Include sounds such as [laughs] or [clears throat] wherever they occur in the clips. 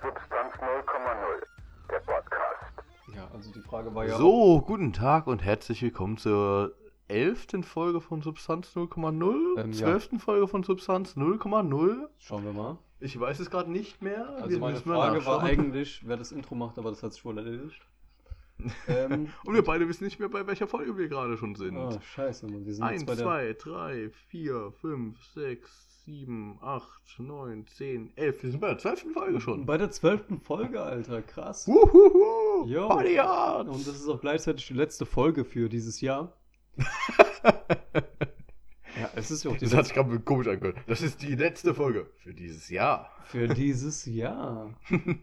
Substanz 0,0, der Podcast. Ja, also die Frage war ja. So, guten Tag und herzlich willkommen zur elften Folge von Substanz 0,0, Ähm, ja. zwölften Folge von Substanz 0,0. Schauen wir mal. Ich weiß es gerade nicht mehr. Also Wir meine Frage war eigentlich, wer das Intro macht, aber das hat sich wohl erledigt. [laughs] ähm, Und wir beide wissen nicht mehr, bei welcher Folge wir gerade schon sind. ah, scheiße, Mann. Wir sind jetzt 1, bei der. 2, 3, 4, 5, 6, 7, 8, 9, 10, 11. Wir sind bei der zwölften Folge schon. Bei der zwölften Folge, Alter, krass. Wuhuhu! Jo. Party hard! Und das ist auch gleichzeitig die letzte Folge für dieses Jahr. [laughs] ja, es ist ja auch die Das hat sich gerade komisch angehört. Das ist die letzte Folge für dieses Jahr. Für dieses Jahr. [laughs]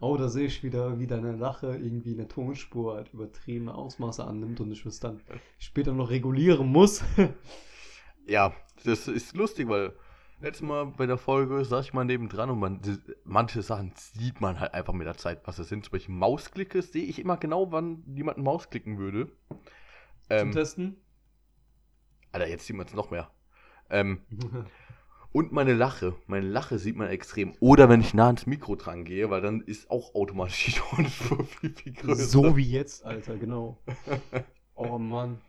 Oh, da sehe ich wieder, wie deine Lache irgendwie eine Tonspur halt übertriebene Ausmaße annimmt und ich es dann später noch regulieren muss. Ja, das ist lustig, weil letztes Mal bei der Folge saß ich mal nebendran und man, manche Sachen sieht man halt einfach mit der Zeit, was das sind. Zum Beispiel Mausklicke sehe ich immer genau, wann jemand Maus klicken würde. Zum Ähm, Testen. Alter, jetzt sieht man es noch mehr. Ähm, [laughs] und meine Lache. Meine Lache sieht man extrem. Oder wenn ich nah ans Mikro dran gehe, weil dann ist auch automatisch [laughs] die Tonspur viel, viel größer. so wie jetzt, Alter, genau. Oh Mann.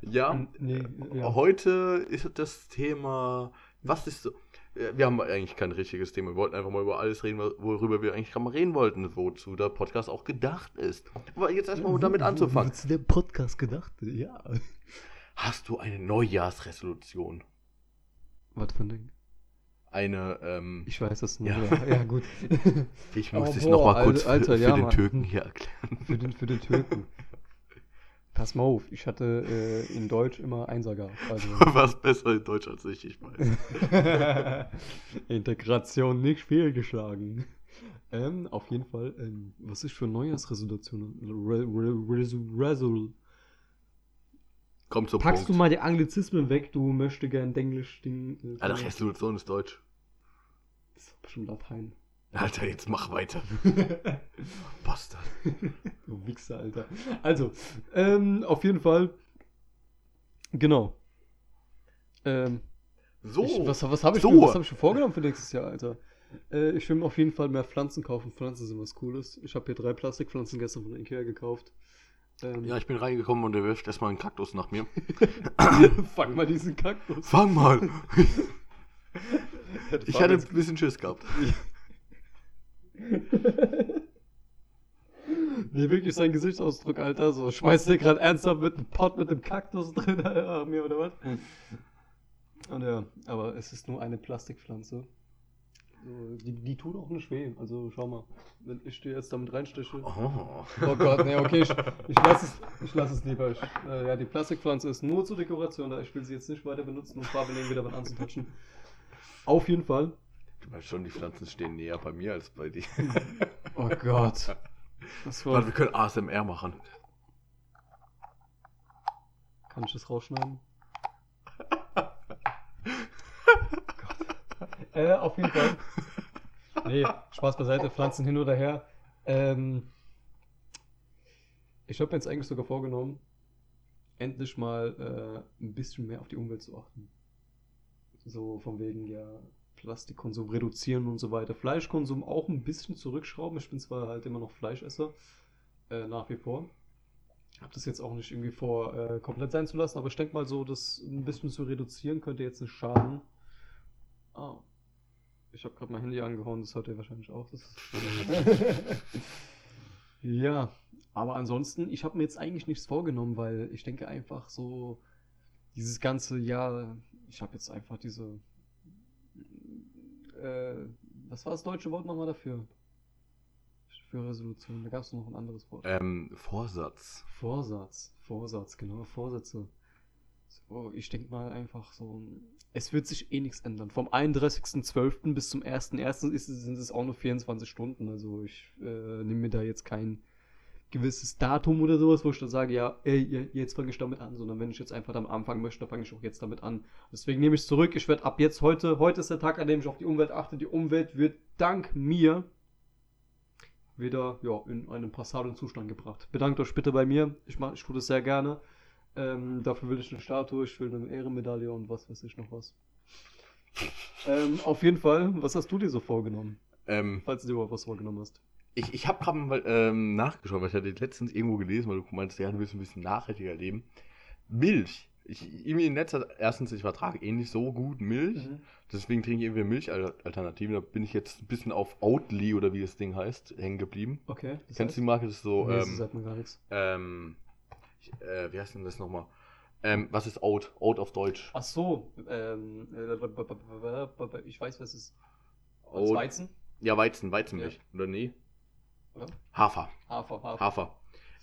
Ja, Nee, ja. Heute ist das Thema, was ist so. äh, Wir haben eigentlich kein richtiges Thema. Wir wollten einfach mal über alles reden, worüber wir eigentlich gerade mal reden wollten, wozu der Podcast auch gedacht ist. Aber jetzt erstmal damit anzufangen. Wozu der Podcast gedacht? Ja. Hast du eine Neujahrsresolution? Was für ein Ding? Eine, ähm, Ich weiß das nicht. Ja. Ja, gut. [laughs] ich muss es boah, nochmal kurz Alter, für, Alter, für ja, den Mann. Türken hier erklären. für, den, für den Türken. Pass mal auf, ich hatte äh, in Deutsch immer Einser gehabt. Also. [laughs] Was besser in Deutsch als ich, ich weiß. [laughs] Integration nicht fehlgeschlagen. Ähm, auf jeden Fall, ähm, was ist für Neujahrsresolution? Re Komm zum Packst du Punkt. mal die Anglizismen weg, du möchte gern Denglisch Ding. Äh, Alter, Resolution ist Deutsch. Das ist bestimmt Latein. Alter, jetzt mach weiter. [laughs] Bastard. du Wichser, Alter. Also, ähm, auf jeden Fall. Genau. Ähm, So. Ich, was was habe ich, so. mir- was hab ich mir vorgenommen für nächstes Jahr, Alter? Äh, ich will mir auf jeden Fall mehr Pflanzen kaufen. Pflanzen sind was Cooles. Ich habe hier drei Plastikpflanzen gestern von Ikea gekauft. Ähm, Ja, ich bin reingekommen und er wirft erstmal einen Kaktus nach mir. [laughs] fang mal diesen Kaktus. Fang mal! [laughs] Ich hatte ein bisschen Schiss gehabt. [laughs] Nee, wirklich sein Gesichtsausdruck, Alter. So, schmeißt der gerade ernsthaft mit einem Pot mit dem Kaktus drin [laughs] Alter, an mir oder was? Und ja, aber es ist nur eine Plastikpflanze. So, die, die tut auch nicht weh. Also schau mal, wenn ich dir jetzt damit reinsteche. Oh. Oh Gott, nee, okay, ich, ich lasse es, ich lass es lieber. Ich, äh, ja, die Plastikpflanze ist nur zur Dekoration da. Ich will sie jetzt nicht weiter benutzen, um Farbelegen wieder was anzutatschen. Auf jeden Fall. Weißt schon, die Pflanzen stehen näher bei mir als bei dir. [laughs] Oh Gott. Das war, Warte, wir können ASMR machen. Kann ich das rausschneiden? Gott. [laughs] Äh, auf jeden Fall. Nee, Spaß beiseite, Pflanzen hin oder her. Ähm, ich habe mir jetzt eigentlich sogar vorgenommen, endlich mal äh, ein bisschen mehr auf die Umwelt zu achten. So von wegen, ja, Plastikkonsum reduzieren und so weiter. Fleischkonsum auch ein bisschen zurückschrauben. Ich bin zwar halt immer noch Fleischesser, äh, nach wie vor. Hab das jetzt auch nicht irgendwie vor, äh, komplett sein zu lassen, aber ich denke mal so, das ein bisschen zu reduzieren könnte jetzt nicht schaden. Ah. Ich habe gerade mein Handy angehauen, das hört ihr wahrscheinlich auch. [laughs] Ja, aber ansonsten, ich habe mir jetzt eigentlich nichts vorgenommen, weil ich denke einfach so, dieses ganze Jahr, ich habe jetzt einfach diese, äh, was war das deutsche Wort nochmal dafür? Für Resolution, da gab es noch ein anderes Wort. Ähm, Vorsatz. Vorsatz, Vorsatz, genau, Vorsätze. So, ich denke mal einfach so, es wird sich eh nichts ändern. Vom 31.12. bis zum 1.1. ist es- sind es auch nur 24 Stunden. Also ich äh, nehme mir da jetzt kein gewisses Datum oder sowas, wo ich dann sage, ja, ey, je- jetzt fange ich damit an, sondern wenn ich jetzt einfach am Anfang möchte, dann fange ich auch jetzt damit an. Deswegen nehme ich es zurück. Ich werde ab jetzt heute, heute ist der Tag, an dem ich auf die Umwelt achte. Die Umwelt wird dank mir wieder ja, in einen passablen Zustand gebracht. Bedankt euch bitte bei mir. Ich, mach, ich tue das sehr gerne. Ähm, dafür will ich eine Statue, ich will eine Ehrenmedaille und was weiß ich noch was. ähm, auf jeden Fall, was hast du dir so vorgenommen? Ähm, falls du dir überhaupt was vorgenommen hast. Ich ich habe gerade mal ähm, nachgeschaut, weil ich hatte letztens irgendwo gelesen, weil du meinst, ja, du willst ein bisschen nachhaltiger leben. Milch. Ich, irgendwie in letzter erstens, ich vertrage eh nicht so gut Milch. Mhm. Deswegen trinke ich irgendwie Milchalternativen. Da bin ich jetzt ein bisschen auf Oatly oder wie das Ding heißt, hängen geblieben. Okay. Kennst du die Marke? Das ist so, nee, ähm, sagt mir gar nichts. ähm, ich, äh, wie heißt denn das nochmal? Ähm, was ist Oat? Oat auf Deutsch. Ach so, ähm, äh, ich weiß, was es ist. Oat. Weizen? Ja, Weizen, Weizenmilch. Oder nee? Oder? Hafer. Hafer, Hafer. Hafer.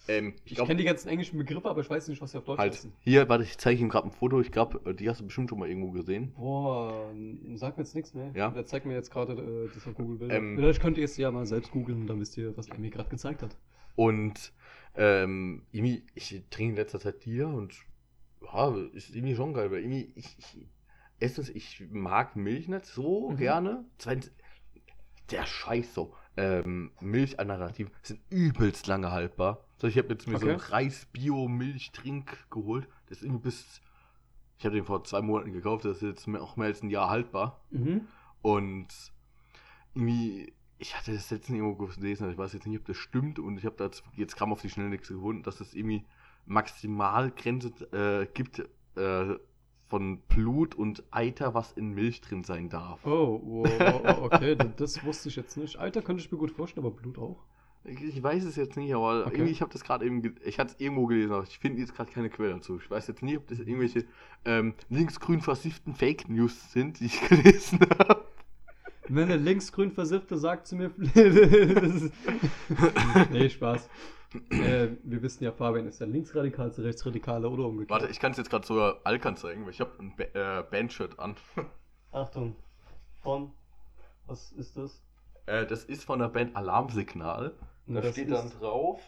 Ähm, ich Ich kenne die ganzen englischen Begriffe, aber ich weiß nicht, was sie auf Deutsch halt. heißen. Hier, warte, ich zeige ihm gerade ein Foto. Ich glaube, die hast du bestimmt schon mal irgendwo gesehen. Boah, sag mir jetzt nichts mehr. Ja. Der zeigt mir jetzt gerade äh, das auf Google Bilder. Ähm, Vielleicht könnt ihr es ja mal selbst googeln, dann wisst ihr, was er mir gerade gezeigt hat. Und ähm, irgendwie, ich trinke in letzter Zeit Bier und ja, ist irgendwie schon geil, weil irgendwie, ich, ich erstens, ich mag Milch nicht so Mhm. gerne. Zweitens, der Scheiß so. Ähm, Milchalternativen sind übelst lange haltbar. So, ich habe jetzt mir so einen Okay. Reis-Bio-Milchtrink geholt. Das ist irgendwie bis. Ich habe den vor zwei Monaten gekauft, das ist jetzt auch mehr als ein Jahr haltbar. Mhm. Und irgendwie, ich hatte das letztens irgendwo gelesen, ich weiß jetzt nicht, ob das stimmt und ich habe da jetzt- jetzt kam auf die Schnelle nichts gefunden, dass es irgendwie Maximalgrenze äh, gibt äh, von Blut und Eiter, was in Milch drin sein darf. Oh, wow, okay, das, wusste ich jetzt nicht. Alter, könnte ich mir gut vorstellen, aber Blut auch. Ich, weiß es jetzt nicht, aber Okay. irgendwie, ich habe das gerade eben, ich hatte es irgendwo gelesen, aber ich finde jetzt gerade keine Quelle dazu. Ich weiß jetzt nie, ob das irgendwelche ähm, linksgrün versifften Fake News sind, die ich [laughs] gelesen habe. Wenn der linksgrün versiffte sagt zu mir. [laughs] ist, nee, Spaß. Äh, wir wissen ja, Fabian ist ja linksradikal zu rechtsradikaler oder umgekehrt. Warte, ich kann es jetzt gerade sogar Alkan zeigen, weil ich habe ein ba äh, Bandshirt an. [laughs] Achtung. Von. Was ist das? Äh, das ist von der Band Alarmsignal. Da Das steht dann drauf.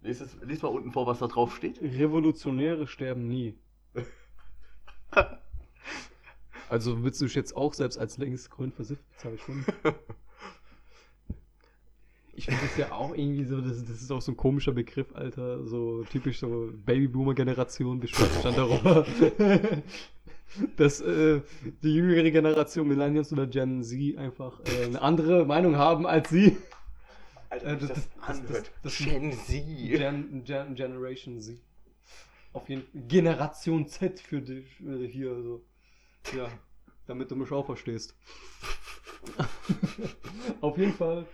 Lies, es, lies mal unten vor, was da drauf steht. Revolutionäre sterben nie. [laughs] Also willst du dich jetzt auch selbst als linksgrün versifft bezeichnen? Ich [laughs] finde das ja auch irgendwie so, das, das ist auch so ein komischer Begriff, Alter. So typisch so Babyboomer-Generation bestand stand darauf. Dass äh, die jüngere Generation, Millennials oder Gen Z, einfach äh, eine andere Meinung haben als sie. Alter, Äh, das- das- das- das- das- Gen Z. Gen, Gen, Generation Z. Auf jeden Fall. Generation Z für dich äh, hier. So. Ja, damit du mich auch verstehst. [laughs] Auf jeden Fall.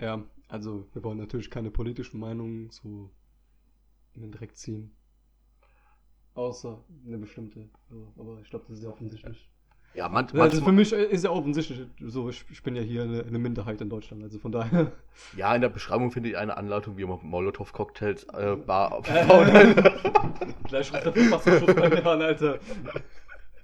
Ja, also wir wollen natürlich keine politischen Meinungen so in den Dreck ziehen. Außer eine bestimmte. So, aber ich glaube, das ist ja offensichtlich. Ja, man, Also manchmal, für mich ist ja offensichtlich so, ich, ich bin ja hier eine, eine Minderheit in Deutschland, also von daher. ja, in der Beschreibung finde ich eine Anleitung, wie man Molotow-Cocktails äh, bar [laughs] aufbauen. Gleich ruft der Verfassungsschutz bei mir an, Alter.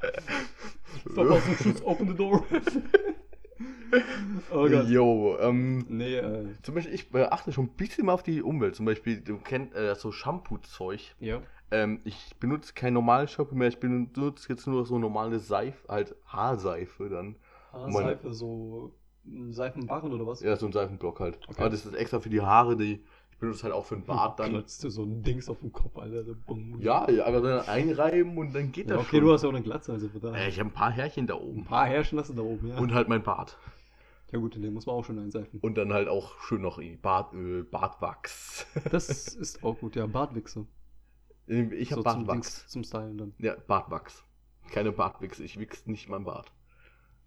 [laughs] Verfassungsschutz, open the door. [laughs] oh Gott. Jo, ähm, Nee, äh, zum Beispiel, ich äh, achte schon ein bisschen mal auf die Umwelt. Zum Beispiel, du kennst äh, so Shampoo-Zeug. ja. Ähm, ich benutze kein normales Shampoo mehr, ich benutze jetzt nur so normale Seife, halt Haarseife dann. Ah, Meine- Seife, so mm, Seifenbarren oder was? Ja, so ein Seifenblock halt. Okay. Aber das ist extra für die Haare, die ich benutze halt auch für den Bart dann. Klotzt dir so ein Dings auf den Kopf, Alter. so bumm. Ja, ja, aber dann einreiben und dann geht Ja, das okay, schon. du hast ja auch eine Glatze, also von daher. Äh, ich habe ein paar Härchen da ein oben. paar Härchen hast du da oben, ja. Und halt mein Bart. ja gut, den muss man auch schon einseifen. Und dann halt auch schön noch Bartöl, Bartwachs. [laughs] Das ist auch gut, ja. Bartwichse. Ich habe so zum, Bartwachs. Dings, zum Stylen dann. Ja, Bartwachs. Keine Bartwichse, ich wichse nicht mein Bart.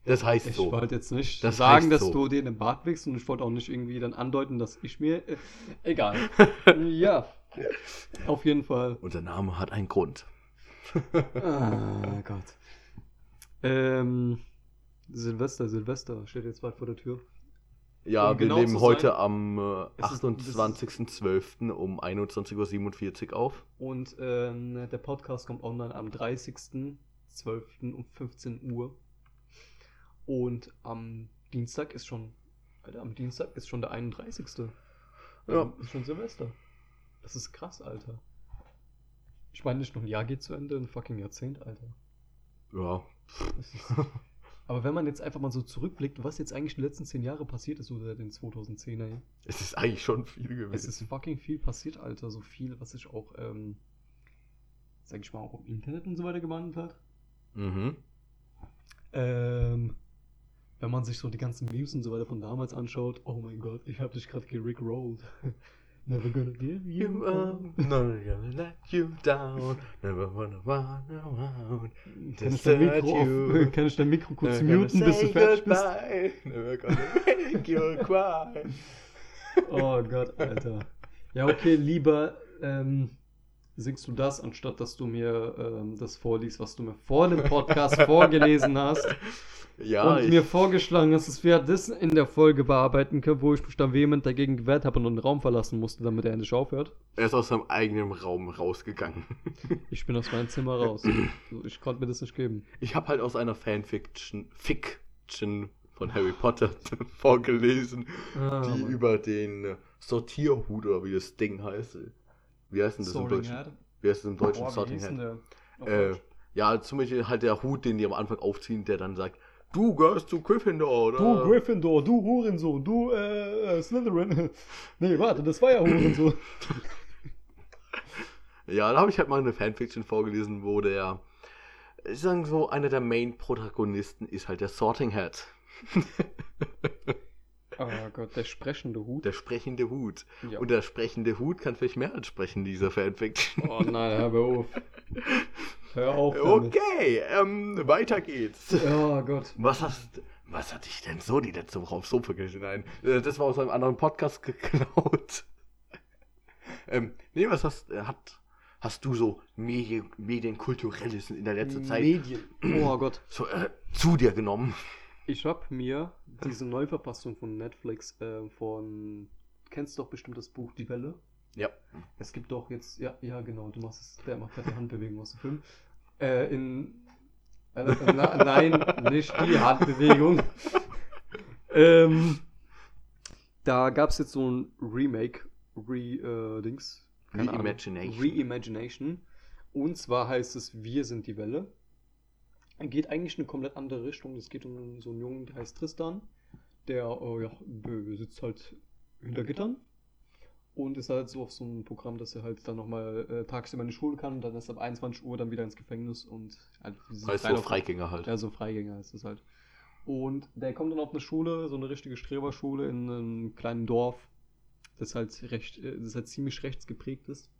Das heißt Ich so. wollte jetzt nicht Das sagen, dass so. du dir den Bart wichst und ich wollte auch nicht irgendwie dann andeuten, dass ich mir. Äh, egal. [laughs] ja. Auf jeden Fall. Unser Name hat einen Grund. Ah Gott. Ähm, Silvester, Silvester steht jetzt bald vor der Tür. Ja, Um wir genau nehmen heute sein, am äh, es ist- 28.12. um 21.47 Uhr auf. Und ähm, der Podcast kommt online am 30.12. um 15 Uhr. Und am Dienstag ist schon. Alter, am Dienstag ist schon der 31. Ja. Ähm, Ist schon Silvester. Das ist krass, Alter. Ich meine nicht nur ein Jahr geht zu Ende, ein fucking Jahrzehnt, Alter. Ja. [laughs] Aber wenn man jetzt einfach mal so zurückblickt, was jetzt eigentlich die letzten 10 Jahre passiert ist, so seit den 2010er Jahren. Es ist eigentlich schon viel Es gewesen. ist fucking viel passiert, Alter. So viel, was sich auch, ähm, sag ich mal, auch im Internet und so weiter gewandelt hat. Mhm. Ähm, wenn man sich so die ganzen Memes und so weiter von damals anschaut, oh mein Gott, ich hab dich gerade gerickrollt. [laughs] Never gonna give you up. not gonna let you down. Never wanna run around. Kann ich dein Mikro, auf, kann ich dein Mikro kurz Never muten, bis du fertig bist? Never gonna make you cry. Oh Gott, Alter. Ja, okay, lieber ähm, singst du das, anstatt dass du mir ähm, das vorliest, was du mir vor dem Podcast [laughs] vorgelesen hast. Ja, und mir vorgeschlagen hast, dass wir das in der Folge bearbeiten können, wo ich mich dann vehement dagegen gewehrt habe und den Raum verlassen musste, damit er endlich aufhört. er ist aus seinem eigenen Raum rausgegangen. [laughs] Ich bin aus meinem Zimmer raus. [clears throat] Ich konnte mir das nicht geben. Ich habe halt aus einer Fanfiction Fiction von Harry Potter [laughs] vorgelesen, Ah, die Mann. über den Sortierhut oder wie das Ding heißt. Wie heißt denn das im Sorting Deutschen? Hat. Wie heißt das im Deutschen Boah, Sorting der? Auf Äh, ja, zum Beispiel halt der Hut, den die am Anfang aufziehen, der dann sagt, du gehörst zu Gryffindor, oder? Du Gryffindor, du Hurensohn, du äh, äh, Slytherin. [laughs] nee, warte, das war ja Hurensohn. [laughs] Ja, da habe ich halt mal eine Fanfiction vorgelesen, wo der, ich sag so, einer der Main-Protagonisten ist halt der Sorting Hat. [laughs] Oh Gott, der sprechende Hut. Der sprechende Hut. Ja. Und der sprechende Hut kann vielleicht mehr als sprechen, dieser Fanfiction. Oh nein, hör auf. Hör auf damit. Okay, ähm, weiter geht's. Oh Gott. Was hast, was hatte ich denn so die letzte Woche aufs Sofa gelesen? Nein, äh, das war aus einem anderen Podcast [laughs] geklaut. ähm, nee, was hast, äh, hat, hast du so Medien, Medienkulturelles in der letzten Zeit Medien. Oh Gott. so, äh, zu dir genommen? Ich hab mir diese Neuverfassung von Netflix äh, von. Kennst doch bestimmt das Buch Die Welle? Ja. Es gibt doch jetzt, ja, ja genau, du machst es, der macht gerade die Handbewegung aus dem Film. Äh, in. Äh, na, nein, nicht die Handbewegung. [laughs] ähm, da gab es jetzt so ein Remake, Re-Dings. Reimagination. Reimagination. Und zwar heißt es Wir sind die Welle. Geht eigentlich in eine komplett andere Richtung. Es geht um so einen Jungen, der heißt Tristan. Der äh, ja, sitzt halt hinter Gittern. Und ist halt so auf so einem Programm, dass er halt dann nochmal äh, tagsüber in die Schule kann und dann ist ab 21 Uhr dann wieder ins Gefängnis und halt diese Heißt so Freigänger halt. ja, so Freigänger ist es halt. Und der kommt dann auf eine Schule, so eine richtige Streberschule in einem kleinen Dorf, das halt recht, äh, das halt ziemlich rechts geprägt ist.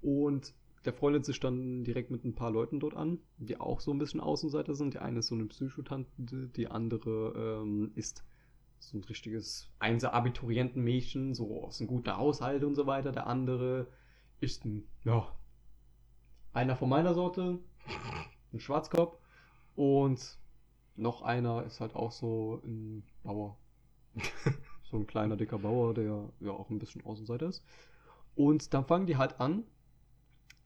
Und der freundet sich dann direkt mit ein paar Leuten dort an, die auch so ein bisschen Außenseiter sind. Die eine ist so eine Psychotante, die andere ähm, ist so ein richtiges Einser-Abiturientenmädchen, so aus einem guten Haushalt und so weiter. Der andere ist ein, ja, einer von meiner Sorte, ein Schwarzkopf. Und noch einer ist halt auch so ein Bauer. [laughs] so ein kleiner, dicker Bauer, der ja auch ein bisschen Außenseiter ist. Und dann fangen die halt an,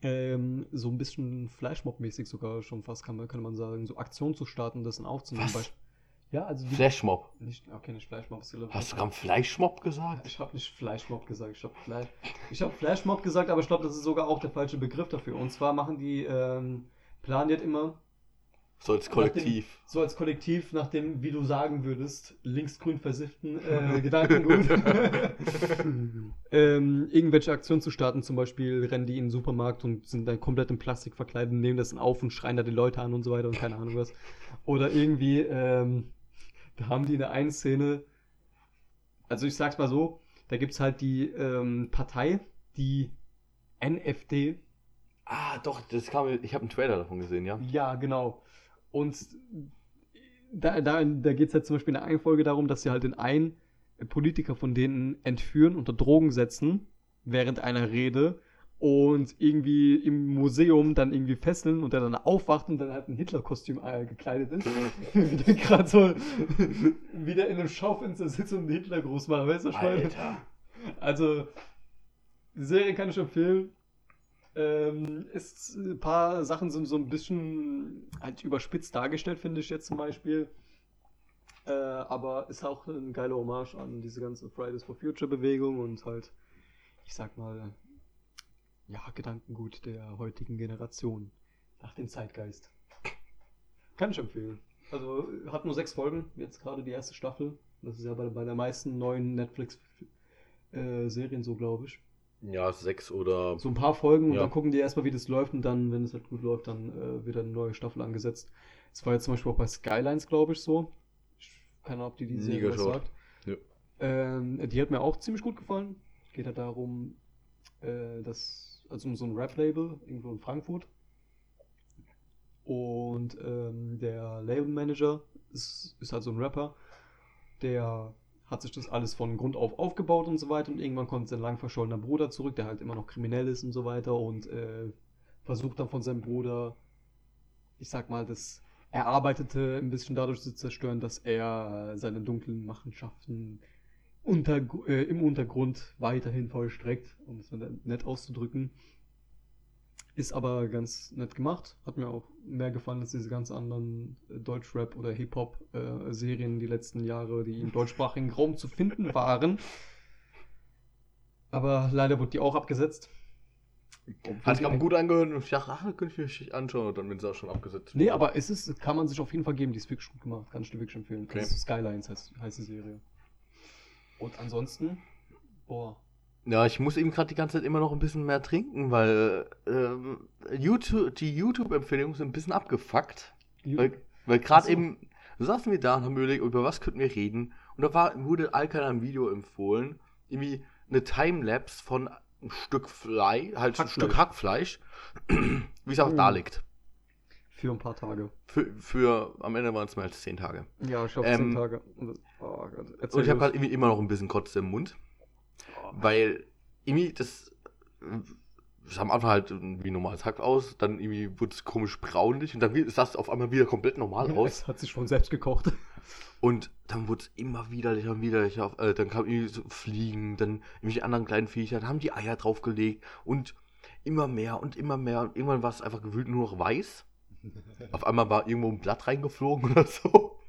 ähm, so ein bisschen Flashmob-mäßig sogar schon fast, kann man, kann man sagen, so Aktionen zu starten, das dann aufzunehmen. Was? Ja, also die, Flashmob. nicht, okay, nicht Flashmob. Hast du gerade Fleischmob gesagt? ich habe nicht Flashmob gesagt, ich habe Flash, ich habe Flashmob gesagt, aber ich glaube, das ist sogar auch der falsche Begriff dafür. Und zwar machen die, ähm, planen jetzt immer So als Kollektiv. so als Kollektiv nach dem, wie du sagen würdest, linksgrün versifften äh, Gedankengut, [laughs] ähm, irgendwelche Aktionen zu starten. Zum Beispiel rennen die in den Supermarkt und sind dann komplett in Plastik verkleidet, nehmen das dann auf und schreien da die Leute an und so weiter und keine Ahnung was. Oder irgendwie, ähm, da haben die in der einen Szene, also ich sag's mal so, da gibt's halt die ähm, Partei, die NFD, Ah, doch, das kam, ich habe einen Trailer davon gesehen, ja. ja, genau. Und da, da, da geht es halt zum Beispiel in der einen Folge darum, dass sie halt den einen Politiker von denen entführen, unter Drogen setzen, während einer Rede und irgendwie im Museum dann irgendwie fesseln und der dann aufwacht und dann halt ein Hitler-Kostüm äh, gekleidet ist. [laughs] wieder gerade so wieder in einem Schaufenster sitzt und Hitler groß macht, weißt du, meine? Alter. Also, die Serie kann ich empfehlen. Ähm, ist, ein paar Sachen sind so ein bisschen halt überspitzt dargestellt, finde ich jetzt zum Beispiel. Äh, aber ist auch ein geiler Hommage an diese ganze Fridays for Future Bewegung und halt, ich sag mal, ja, Gedankengut der heutigen Generation. Nach dem Zeitgeist. Kann ich empfehlen. Also hat nur sechs Folgen, jetzt gerade die erste Staffel. Das ist ja bei, bei der meisten neuen Netflix-Serien so, glaube ich. Ja, sechs oder. So ein paar Folgen und Ja. dann gucken die erstmal, wie das läuft und dann, wenn es halt gut läuft, dann äh, wird eine neue Staffel angesetzt. Es war jetzt zum Beispiel auch bei Skylines, glaube ich, so. Ich keine Ahnung, ob die die Serie sagt. Nö. Ähm, die hat mir auch ziemlich gut gefallen. Geht ja darum, äh, dass, also um so ein Rap-Label irgendwo in Frankfurt. Und ähm, der Labelmanager ist, ist halt so ein Rapper, der hat sich das alles von Grund auf aufgebaut und so weiter. Und irgendwann kommt sein lang verschollener Bruder zurück, der halt immer noch kriminell ist und so weiter. Und äh, versucht dann von seinem Bruder, ich sag mal, das Erarbeitete ein bisschen dadurch zu zerstören, dass er seine dunklen Machenschaften unter, äh, im Untergrund weiterhin vollstreckt, um es nett auszudrücken. Ist aber ganz nett gemacht. Hat mir auch mehr gefallen als diese ganz anderen äh, Deutschrap- oder Hip-Hop-Serien die letzten Jahre, die im deutschsprachigen Raum zu finden waren. Aber leider wurde die auch abgesetzt. Hat sich aber gut angehört und ich dachte, ach, da könnte ich mich anschauen und dann bin sie auch schon abgesetzt. Nee, aber es ist, kann man sich auf jeden Fall geben, die ist wirklich gut gemacht. Kann ich dir wirklich empfehlen. Okay. Das ist Skylines heißt, heißt die Serie. Und ansonsten, boah, Ja, ich muss eben gerade die ganze Zeit immer noch ein bisschen mehr trinken, weil ähm, YouTube, die YouTube-Empfehlungen sind ein bisschen abgefuckt. Weil, weil gerade so. eben saßen wir da und haben überlegt, über was könnten wir reden. Und da war, wurde Alkan ein Video empfohlen, irgendwie eine Timelapse von ein Stück Fleisch, halt ein. Stück Hackfleisch, [clears throat] wie es auch Oh. da liegt. für ein paar Tage. Für, für am Ende waren es mehr als 10 Tage. Ja, ich glaube Ähm, zehn Tage. Oh Gott, Und ich habe halt irgendwie immer noch ein bisschen Kotze im Mund. Oh, Weil irgendwie das. Sah am Anfang halt wie normales Hack aus, dann irgendwie wurde es komisch braunlich und dann sah es auf einmal wieder komplett normal aus. Es hat sich schon selbst gekocht. [laughs] Und dann wurde es immer widerlicher und widerlicher. Auf, äh, dann kamen irgendwie so Fliegen, dann irgendwelche anderen kleinen Viecher, dann haben die Eier draufgelegt und immer mehr und immer mehr. Und irgendwann war es einfach gewühlt nur noch weiß. [laughs] Auf einmal war irgendwo ein Blatt reingeflogen oder so.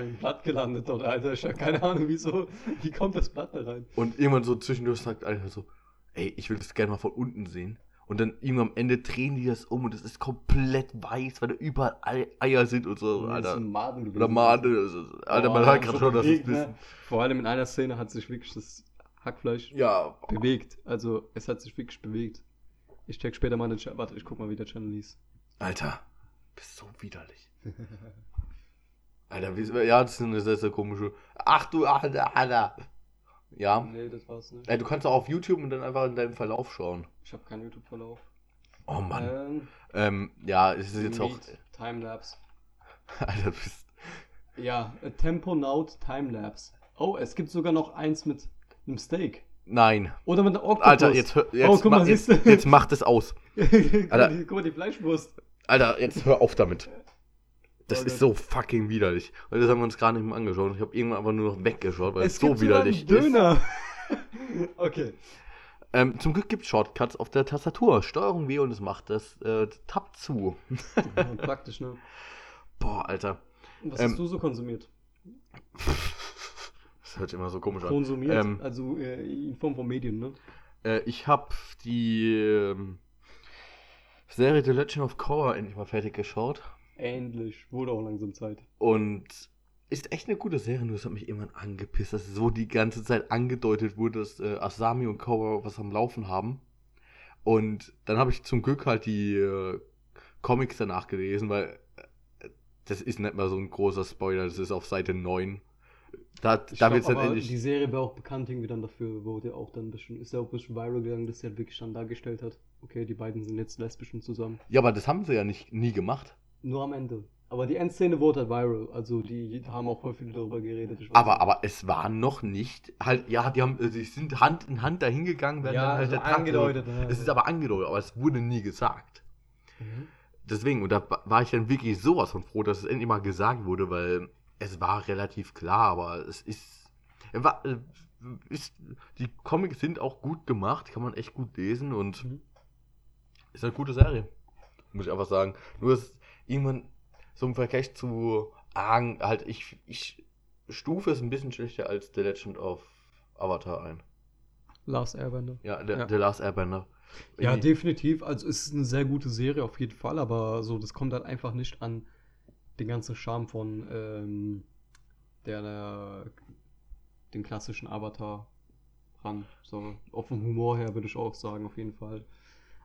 Ist im Blatt gelandet dort, Alter. Ich habe keine Ahnung, wieso. Wie kommt das Blatt da rein? Und irgendwann so zwischendurch sagt einer so, ey, ich will das gerne mal von unten sehen. Und dann irgendwann am Ende drehen die das um und es ist komplett weiß, weil da überall Ei- Eier sind und so, Das Alter. sind Maden gewesen. Oder Made, das ist- Alter, Oh, man hört hat gerade schon schon, dass es bewegt, ein ne? Vor allem in einer Szene hat sich wirklich das Hackfleisch Ja, bewegt. Also, es hat sich wirklich bewegt. Ich check später mal den Channel. Warte, ich guck mal, wie der Channel hieß. Alter, bist so widerlich. [laughs] Alter, wie, ja, das ist eine sehr, sehr komische... Ach du, Alter, Alter. Ja, Nee, das war's nicht. ey, du kannst auch auf YouTube und dann einfach in deinem Verlauf schauen. Ich habe keinen YouTube-Verlauf. Oh Mann. Ähm, Ähm, ja, es ist jetzt auch... Timelapse. [laughs] Alter, bist... Ja, äh, Temponaut Timelapse. Oh, es gibt sogar noch eins mit einem Steak. Nein. Oder mit einem Oktopus. Alter, jetzt, hör, jetzt, oh, guck mal, ma- jetzt, jetzt macht es aus. Alter. [laughs] guck mal, die Fleischwurst. Alter, jetzt hör auf damit. Das ist so fucking widerlich. Und das haben wir uns gar nicht mehr angeschaut. Ich habe irgendwann einfach nur noch weggeschaut, weil es, Es so widerlich einen ist. Döner. [laughs] okay. Ähm, zum Glück gibt es Shortcuts auf der Tastatur. Steuerung W und es macht das äh, Tab zu. Ja, [laughs] praktisch, ne? Boah, Alter. Was Ähm, hast du so konsumiert? [laughs] Das hört sich immer so komisch an. Konsumiert? Ähm, also äh, in Form von Medien, ne? äh, ich habe die ähm, Serie The Legend of Korra endlich mal fertig geschaut. Ähnlich. Wurde auch langsam Zeit. Und ist echt eine gute Serie, nur es hat mich irgendwann angepisst, dass so die ganze Zeit angedeutet wurde, dass äh, Asami und Korra was am Laufen haben. Und dann habe ich zum Glück halt die äh, Comics danach gelesen, weil äh, das ist nicht mal so ein großer Spoiler, das ist auf Seite 9. Da, da glaub, dann endlich. die Serie wäre auch bekannt irgendwie dann dafür, wurde auch dann ein bisschen, ist ja auch ein bisschen viral gegangen, dass sie halt wirklich dann dargestellt hat. Okay, die beiden sind jetzt lesbisch und zusammen. Ja, aber das haben sie ja nicht nie gemacht. Nur am Ende. Aber die Endszene wurde halt viral. Also die haben auch voll viele darüber geredet. Aber, aber es war noch nicht, halt, ja, die haben, äh, die sind Hand in Hand dahingegangen, wenn Ja, dann halt so der Tag- angedeutet, ne? Es ist aber angedeutet, aber es wurde nie gesagt. Mhm. Deswegen, und da war ich dann wirklich sowas von froh, dass es endlich mal gesagt wurde, weil es war relativ klar, aber es ist. es War, äh, ist die Comics sind auch gut gemacht, kann man echt gut lesen und Mhm. ist eine gute Serie. Muss ich einfach sagen. Nur ist irgendwann so im Vergleich zu Aang, halt, ich, ich stufe es ein bisschen schlechter als The Legend of Avatar ein. Last Airbender. Ja, The, Ja. The Last Airbender. Ja, Irgendwie- definitiv. Also es ist eine sehr gute Serie auf jeden Fall, aber so, das kommt halt einfach nicht an den ganzen Charme von ähm, der, der den klassischen Avatar ran. So, auf dem Humor her würde ich auch sagen, auf jeden Fall.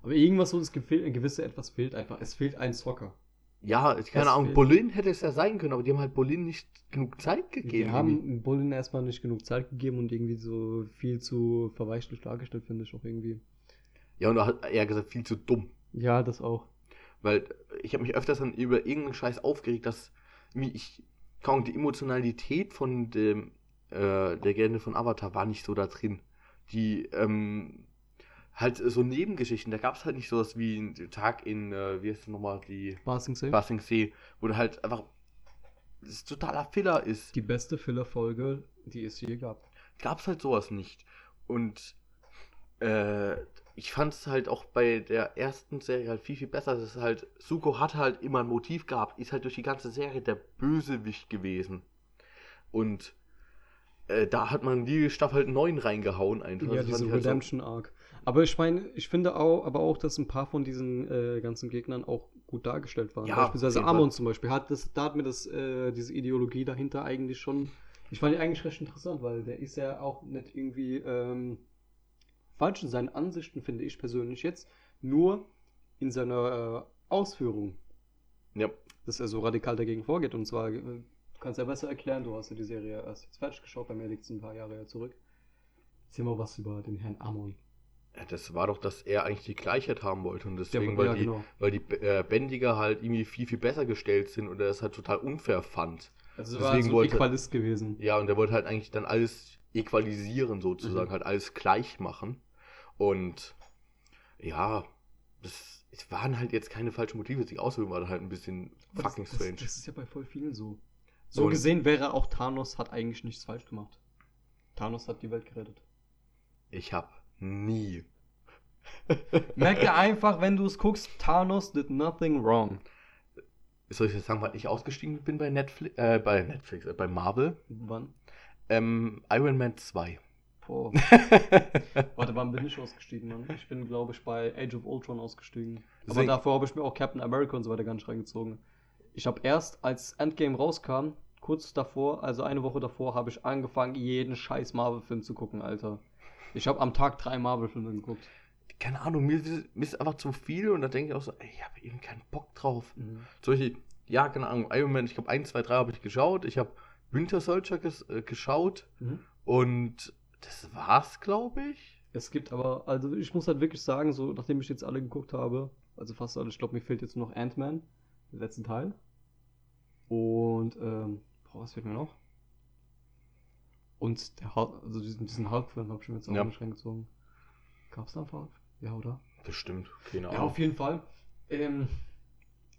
Aber irgendwas so, das gewisse etwas fehlt einfach. Es fehlt ein Soccer. Ja, keine Ahnung. Bolin hätte es ja sein können, aber die haben halt Bolin nicht genug Zeit Die gegeben. haben Bullen erstmal nicht genug Zeit gegeben und irgendwie so viel zu verweichlich dargestellt, finde ich auch irgendwie. Ja, und er hat eher gesagt, viel zu dumm. Ja, das auch. Weil ich habe mich öfters dann über irgendeinen Scheiß aufgeregt, dass ich kaum die Emotionalität von dem äh, der Legende von Avatar war nicht so da drin. Die ähm, halt so Nebengeschichten, da gab es halt nicht sowas wie ein Tag in, äh, wie heißt es nochmal, die Basing Safe. Basing See, wo du halt einfach das totaler Filler ist. Die beste Filler-Folge, die es je gab. gab es halt sowas nicht. Und äh, ich fand es halt auch bei der ersten Serie halt viel, viel besser. dass es halt, Suko hatte halt immer ein Motiv gehabt, ist halt durch die ganze Serie der Bösewicht gewesen. Und äh, da hat man die Staffel halt 9 reingehauen einfach. Ja, Das diese ich halt so- Redemption Arc. Aber ich meine, ich finde auch, aber auch, dass ein paar von diesen äh, ganzen Gegnern auch gut dargestellt waren. Ja, Beispielsweise Amon zum Beispiel. Hat das, da hat mir das, äh, diese Ideologie dahinter eigentlich schon. Ich fand die eigentlich recht interessant, weil der ist ja auch nicht irgendwie ähm, falsch in seinen Ansichten, finde ich persönlich jetzt. Nur in seiner äh, Ausführung, Ja, dass er so radikal dagegen vorgeht. Und zwar, äh, du kannst ja besser erklären, du hast ja die Serie erst jetzt fertig geschaut, bei mir liegt es ein paar Jahre zurück. Erzähl mal was über den Herrn Amon. Ja, das war doch, dass er eigentlich die Gleichheit haben wollte und deswegen, weil, ja, die, genau. weil die äh, Bändiger halt irgendwie viel, viel besser gestellt sind und er es halt total unfair fand. Also Deswegen war so ein wollte- Äqualist gewesen. Ja, und er wollte halt eigentlich dann alles equalisieren, sozusagen, Mhm. halt alles gleich machen. Und ja, das, es waren halt jetzt keine falschen Motive, die Auswirkungen waren halt ein bisschen Aber fucking das, strange. Das, das ist ja bei voll vielen so. So Und- gesehen wäre auch Thanos hat eigentlich nichts falsch gemacht. Thanos hat die Welt gerettet. ich hab nie. Merk dir [laughs] einfach, wenn du es guckst, Thanos did nothing wrong. Soll ich jetzt sagen, weil ich ausgestiegen bin bei Netflix, äh, bei Netflix, äh, bei Marvel? Wann? Ähm, Iron Man 2. Boah. [laughs] Warte, wann bin ich ausgestiegen, Mann? Ich bin, glaube ich, bei Age of Ultron ausgestiegen. Aber Deswegen- davor habe ich mir auch Captain America und so weiter gar nicht reingezogen. Ich habe erst, als Endgame rauskam, kurz davor, also eine Woche davor, habe ich angefangen, jeden scheiß Marvel-Film zu gucken, Alter. Ich habe am Tag drei Marvel-Filme geguckt. Keine Ahnung, mir, ist- mir ist einfach zu viel und da denke ich auch so, ey, ich habe eben keinen Bock drauf. Zum Beispiel, ja, keine Ahnung, Iron Man, ich glaube 1, 2, 3 habe ich geschaut. Ich habe Winter Soldier ges äh, geschaut Mhm. und das war's, glaube ich. Es gibt aber, also ich muss halt wirklich sagen, so nachdem ich jetzt alle geguckt habe, also fast alle, ich glaube, mir fehlt jetzt nur noch Ant-Man, den letzten Teil. Und, ähm, boah, was fehlt mir noch? Und der Hulk, also diesen, diesen Hulk-Film habe ich mir jetzt auch Ja. nicht reingezogen. Gab's da einen Hulk? Ja, oder? Bestimmt, keine Ja, Ahnung. auf jeden Fall. Ähm,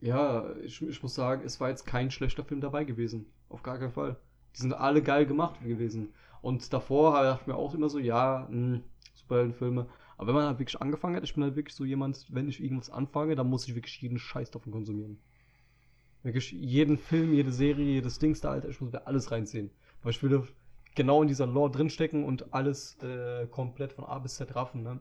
ja, ich, ich muss sagen, es war jetzt kein schlechter Film dabei gewesen. Auf gar keinen Fall. Die sind alle geil gemacht gewesen. Und davor dachte ich mir auch immer so, ja, mh, Superheldenfilme. Aber wenn man halt wirklich angefangen hat, ich bin halt wirklich so jemand, wenn ich irgendwas anfange, dann muss ich wirklich jeden Scheiß davon konsumieren. Wirklich jeden Film, jede Serie, jedes Dings da, Alter, ich muss mir alles reinziehen. Weil ich will genau in dieser Lore drinstecken und alles äh, komplett von A bis Z raffen, ne?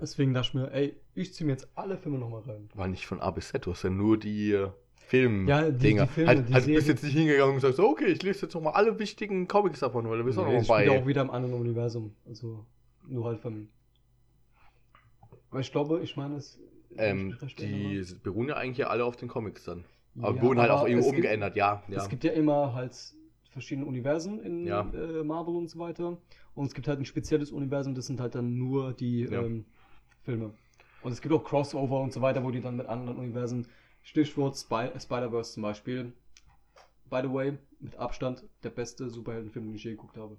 Deswegen dachte ich mir, ey, ich ziehe mir jetzt alle Filme nochmal rein. War nicht von A bis Z, du hast ja nur die äh, Film Ja, die- Dinger. die Filme, halt, die halt, du bist jetzt nicht hingegangen und sagst, okay, ich lese jetzt nochmal alle wichtigen Comics davon, weil du bist auch Nee, noch ich bei. spiele ja auch wieder im anderen Universum. Also nur halt von. Aber ich glaube, ich meine es. ähm, ich die beruhen ja eigentlich ja alle auf den Comics dann. Aber Ja, wurden halt auch irgendwo es gibt- umgeändert, ja. ja. Es gibt ja immer halt verschiedene Universen in Ja. äh, Marvel und so weiter. Und es gibt halt ein spezielles Universum, das sind halt dann nur die Ja. ähm, Filme. Und es gibt auch Crossover und so weiter, wo die dann mit anderen Universen, Stichwort Spy Spider-Verse zum Beispiel. By the way, mit Abstand der beste Superheldenfilm, den ich je geguckt habe.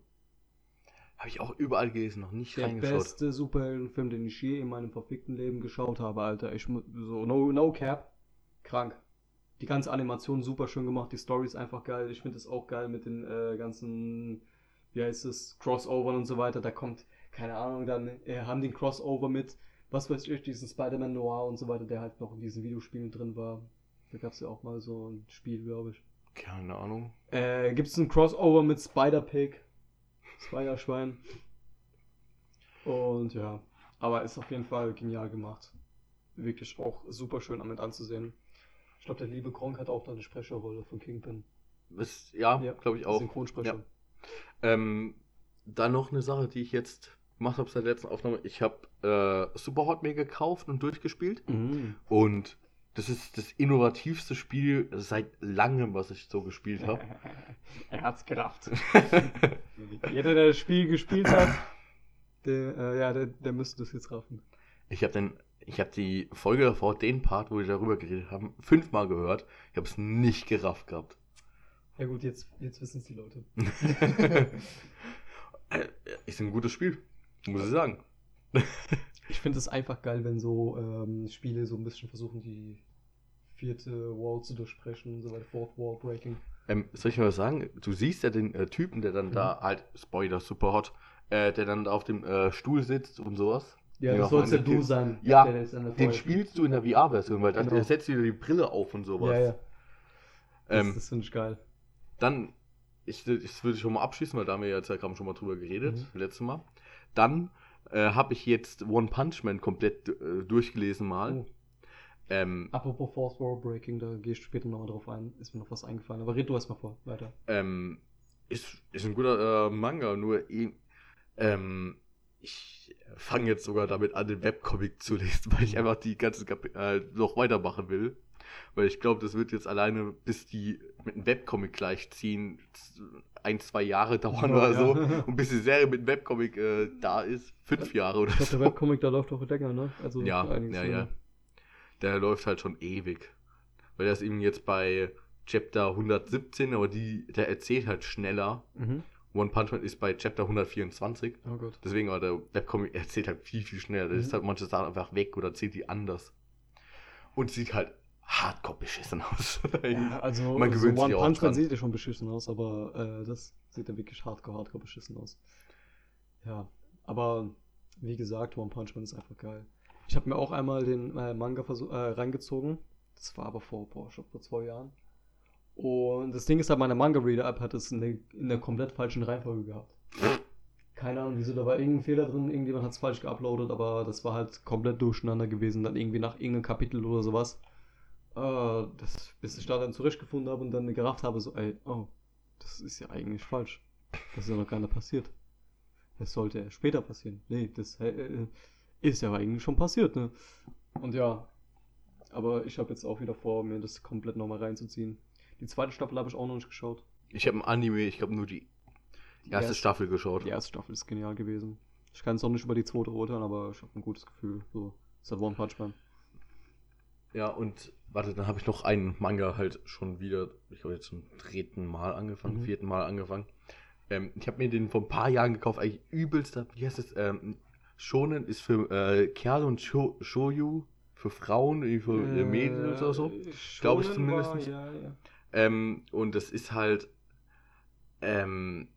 Habe ich auch überall gelesen, noch nicht Der reingeschaut. beste Superheldenfilm, den ich je in meinem verfickten Leben geschaut habe, Alter. Ich so no, no cap. Krank. Die ganze Animation super schön gemacht, die Story ist einfach geil. Ich finde es auch geil mit den äh, ganzen, wie heißt es, Crossovern und so weiter. Da kommt, keine Ahnung, dann äh, haben den Crossover mit, was weiß ich, diesen Spider-Man Noir und so weiter, der halt noch in diesen Videospielen drin war. Da gab es ja auch mal so ein Spiel, glaube ich. Keine Ahnung. Äh, Gibt es ein Crossover mit Spider-Pig, Spider-Schwein. Und ja, aber ist auf jeden Fall genial gemacht. Wirklich auch super schön damit anzusehen. Ich glaube, der liebe Gronk hat auch da eine Sprecherrolle von Kingpin. Das, ja, Ja, glaube ich auch. Synchronsprecher. Ähm, dann noch eine Sache, die ich jetzt gemacht habe seit der letzten Aufnahme. Ich habe äh, Superhot mir gekauft und durchgespielt. Mhm. Und Das ist das innovativste Spiel seit langem, was ich so gespielt habe. [laughs] er hat's gerafft. [laughs] Jeder, der das Spiel gespielt hat, der, äh, ja, der, der müsste das jetzt raffen. Ich habe den, ich habe die Folge davor, den Part, wo wir darüber geredet haben, fünfmal gehört. Ich habe es nicht gerafft gehabt. Ja gut, jetzt, jetzt wissen es die Leute. [laughs] [laughs] Äh, Ist ein gutes Spiel, muss ich sagen. [laughs] Ich finde es einfach geil, wenn so ähm, Spiele so ein bisschen versuchen, die vierte Wall zu durchbrechen und so weiter, Fourth Wall Breaking. Ähm, soll ich mal was sagen? Du siehst ja den äh, Typen, der dann Mhm. da halt, Spoiler, super hot, äh, der dann da auf dem äh, Stuhl sitzt und sowas. Ja, Ja, das sollst ja du sein. Ja, der der Den spielst du in der VR-Version, weil dann Genau. setzt wieder die Brille auf und sowas. Ja, ja. Das, Ähm, das finde ich geil. Dann, ich, das würde ich schon mal abschließen, weil da haben wir ja gerade schon mal drüber geredet, Mhm. letztes Mal. Dann äh, habe ich jetzt One Punch Man komplett äh, durchgelesen mal. Oh. Ähm, Apropos Fourth Wall Breaking, da gehe ich später nochmal drauf ein. Ist mir noch was eingefallen. Aber red du erst mal vor. Weiter. ähm, ist, ist ein guter äh, Manga, nur ähm, ich fange jetzt sogar damit an, den Webcomic zu lesen, [laughs] weil ich einfach die ganzen Kapi äh, noch weitermachen will. Weil ich glaube, das wird jetzt alleine, bis die mit dem Webcomic gleichziehen, ein, zwei Jahre [laughs] dauern Oh, oder ja. so. Und bis die Serie mit dem Webcomic äh, da ist, fünf Jahre oder Ich glaube, so. der Webcomic, da läuft auch länger, ne? Also Ja, ja, ja. Der läuft halt schon ewig. Weil der ist eben jetzt bei Chapter 117, aber die, der erzählt halt schneller. Mhm. One Punch Man ist bei Chapter 124. Oh Gott. Deswegen aber der Webcomic erzählt halt viel, viel schneller. Mhm. ist halt manche Sachen einfach weg oder erzählt die anders. Und sieht halt hardcore beschissen aus. [laughs] Ja, also Man gewöhnt so sich One auch Punch Man sieht ja schon beschissen aus, aber äh, das sieht ja wirklich hardcore, hardcore beschissen aus. Ja, aber wie gesagt, One Punch Man ist einfach geil. Ich habe mir auch einmal den äh, Manga äh, reingezogen. Das war aber vor, boah, schon vor zwei Jahren. Und das Ding ist halt, meine Manga-Reader-App hat es in der, in der komplett falschen Reihenfolge gehabt. Keine Ahnung, wieso, da war irgendein Fehler drin, irgendjemand hat es falsch geuploadet, aber das war halt komplett durcheinander gewesen, dann irgendwie nach irgendeinem Kapitel oder sowas. Äh, das, bis ich da dann zurechtgefunden habe und dann gerafft habe, so, ey, oh, das ist ja eigentlich falsch. Das ist ja noch gar nicht passiert. Das sollte ja später passieren. Nee, das äh, ist ja eigentlich schon passiert, ne? Und ja, aber ich habe jetzt auch wieder vor, mir das komplett nochmal reinzuziehen. Die zweite Staffel habe ich auch noch nicht geschaut. Ich habe ein Anime, ich habe nur die erste erste- Staffel geschaut. Die erste Staffel ist genial gewesen. Ich kann es auch nicht über die zweite urteilen, aber ich habe ein gutes Gefühl. So, ist halt One Punch Man. Ja, und warte, dann habe ich noch einen Manga halt schon wieder, ich glaube jetzt zum dritten Mal angefangen, Mhm. vierten Mal angefangen. Ähm, ich habe mir den vor ein paar Jahren gekauft, eigentlich übelster, wie heißt es, ähm, Shonen ist für äh, Kerl und Sho Shoyu für Frauen, für äh, Mädels oder so. Glaub ich Shonen war- zumindest. Ja, ja. Ähm, und das ist halt ähm,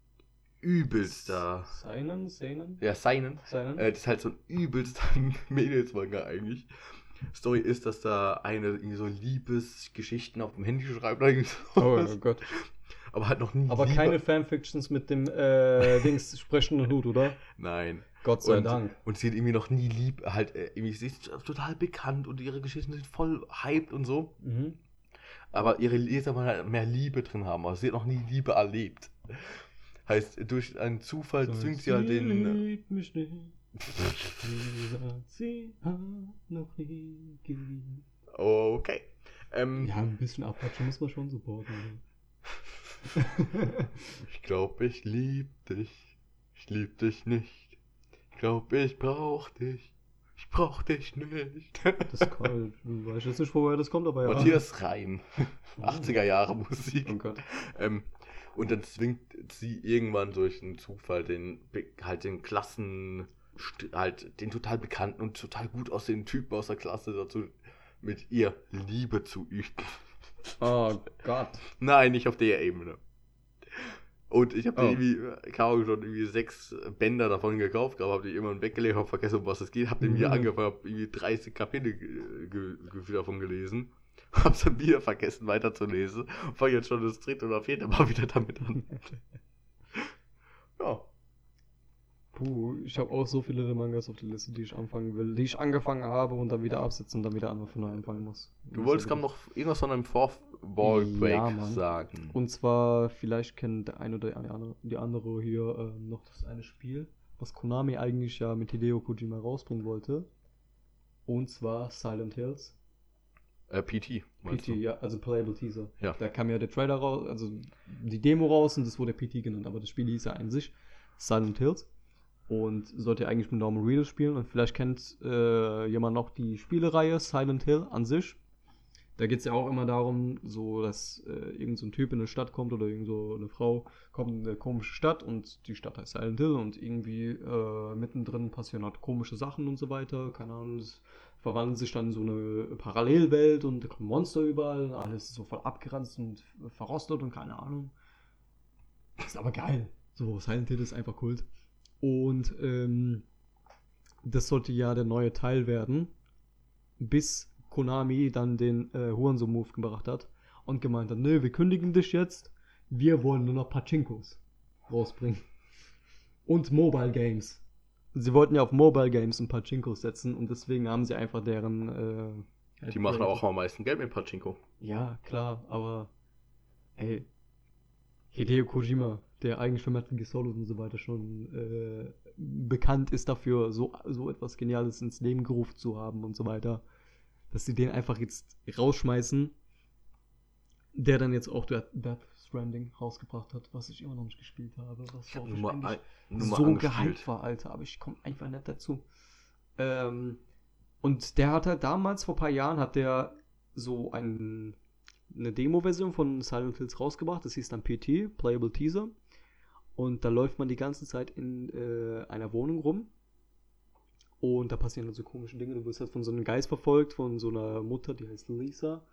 übelster, Seinen, Seinen, ja, seinen. Seinen. Äh, das ist halt so ein übelster [laughs] Mädelsmanga eigentlich. Story ist, dass da eine irgendwie so Liebesgeschichten auf dem Handy schreibt oder oh, oh Gott. aber halt noch nie Aber Liebe- keine Fanfictions mit dem äh, [laughs] Dings sprechenden Hut, oder? Nein. Gott sei und, Dank. Und sie hat irgendwie noch nie lieb, halt, äh, irgendwie, sie ist total bekannt und ihre Geschichten sind voll hyped und so. Mhm. Aber ihre Leser wollen halt mehr Liebe drin haben, aber sie hat noch nie Liebe erlebt. Heißt, durch einen Zufall zwingt sie halt den. liebt mich nicht. Sie hat noch nie geliebt. Okay. Ähm, Ja, ein bisschen Apache muss man schon supporten. [laughs] Ich glaube, ich lieb dich. Ich lieb dich nicht. Ich glaube, ich brauch dich. Ich brauch dich nicht. Das ist kalt. Ich weiß jetzt nicht, woher das kommt, aber ja. Matthias Reim. 80er Jahre Musik. Oh Gott. Ähm, und dann zwingt sie irgendwann durch einen Zufall den, halt den Klassen, halt den total bekannten und total gut aussehenden Typen aus der Klasse dazu, mit ihr Liebe zu üben. Oh Gott. Nein, nicht auf der Ebene. Und ich habe Oh. irgendwie, äh, keine Ahnung, schon irgendwie sechs Bänder davon gekauft, aber habe die irgendwann weggelegt, habe vergessen, um was es geht, habe den wieder Mhm. angefangen, habe irgendwie 30 Kapitel ge ge ge davon gelesen, habe es dann wieder vergessen weiterzulesen und fange jetzt schon das dritte oder vierte Mal wieder damit an. [laughs] ja. Puh, ich habe auch so viele Mangas auf der Liste, die ich anfangen will, die ich angefangen habe und dann wieder absetzen und dann wieder einmal von neu anfangen muss. Du wolltest gerade noch irgendwas von einem Fourth Ball Break Ja, sagen. Und zwar, vielleicht kennt der eine oder die andere, die andere hier ähm, noch das eine Spiel, was Konami eigentlich ja mit Hideo Kojima rausbringen wollte. Und zwar Silent Hills. Äh, PT. PT, du? ja, also Playable Teaser. Ja. Da kam ja der Trailer raus, also die Demo raus und das wurde PT genannt, aber das Spiel hieß ja an sich Silent Hills und sollte eigentlich mit Norman Reedus spielen und vielleicht kennt äh, jemand noch die Spielereihe Silent Hill an sich. Da geht es ja auch immer darum, so dass äh, irgend so Typ in eine Stadt kommt oder irgend so eine Frau kommt in eine komische Stadt und die Stadt heißt Silent Hill und irgendwie äh, mittendrin passieren halt komische Sachen und so weiter. Keine Ahnung, es verwandelt sich dann in so eine Parallelwelt und da kommen Monster überall, alles ist so voll abgeranzt und verrostet und keine Ahnung. Ist aber geil. So, Silent Hill ist einfach Kult. Und ähm, das sollte ja der neue Teil werden, bis Konami dann den äh, Hurensohn-Move gebracht hat und gemeint hat, nö, wir kündigen dich jetzt, wir wollen nur noch Pachinkos rausbringen. Und Mobile Games. Sie wollten ja auf Mobile Games und Pachinkos setzen und deswegen haben sie einfach deren... Äh, Die machen auch am meisten Geld mit Pachinko. ja, klar, aber ey, Hideo Kojima, der eigentlich für Metal Gear Solid und so weiter schon äh, bekannt ist dafür, so, so etwas Geniales ins Leben gerufen zu haben und so weiter, dass sie den einfach jetzt rausschmeißen, der dann jetzt auch Death Death Stranding rausgebracht hat, was ich immer noch nicht gespielt habe, was Ich worauf nur eigentlich nur so gehypt war, Alter, aber ich komme einfach nicht dazu. Ähm, und der hat halt damals, vor ein paar Jahren, hat der so ein, eine Demo-Version von Silent Hills rausgebracht. Das hieß dann PT, Playable Teaser. Und da läuft man die ganze Zeit in äh, einer Wohnung rum. Und da passieren dann so komische Dinge. Du wirst halt von so einem Geist verfolgt, von so einer Mutter, die heißt Lisa.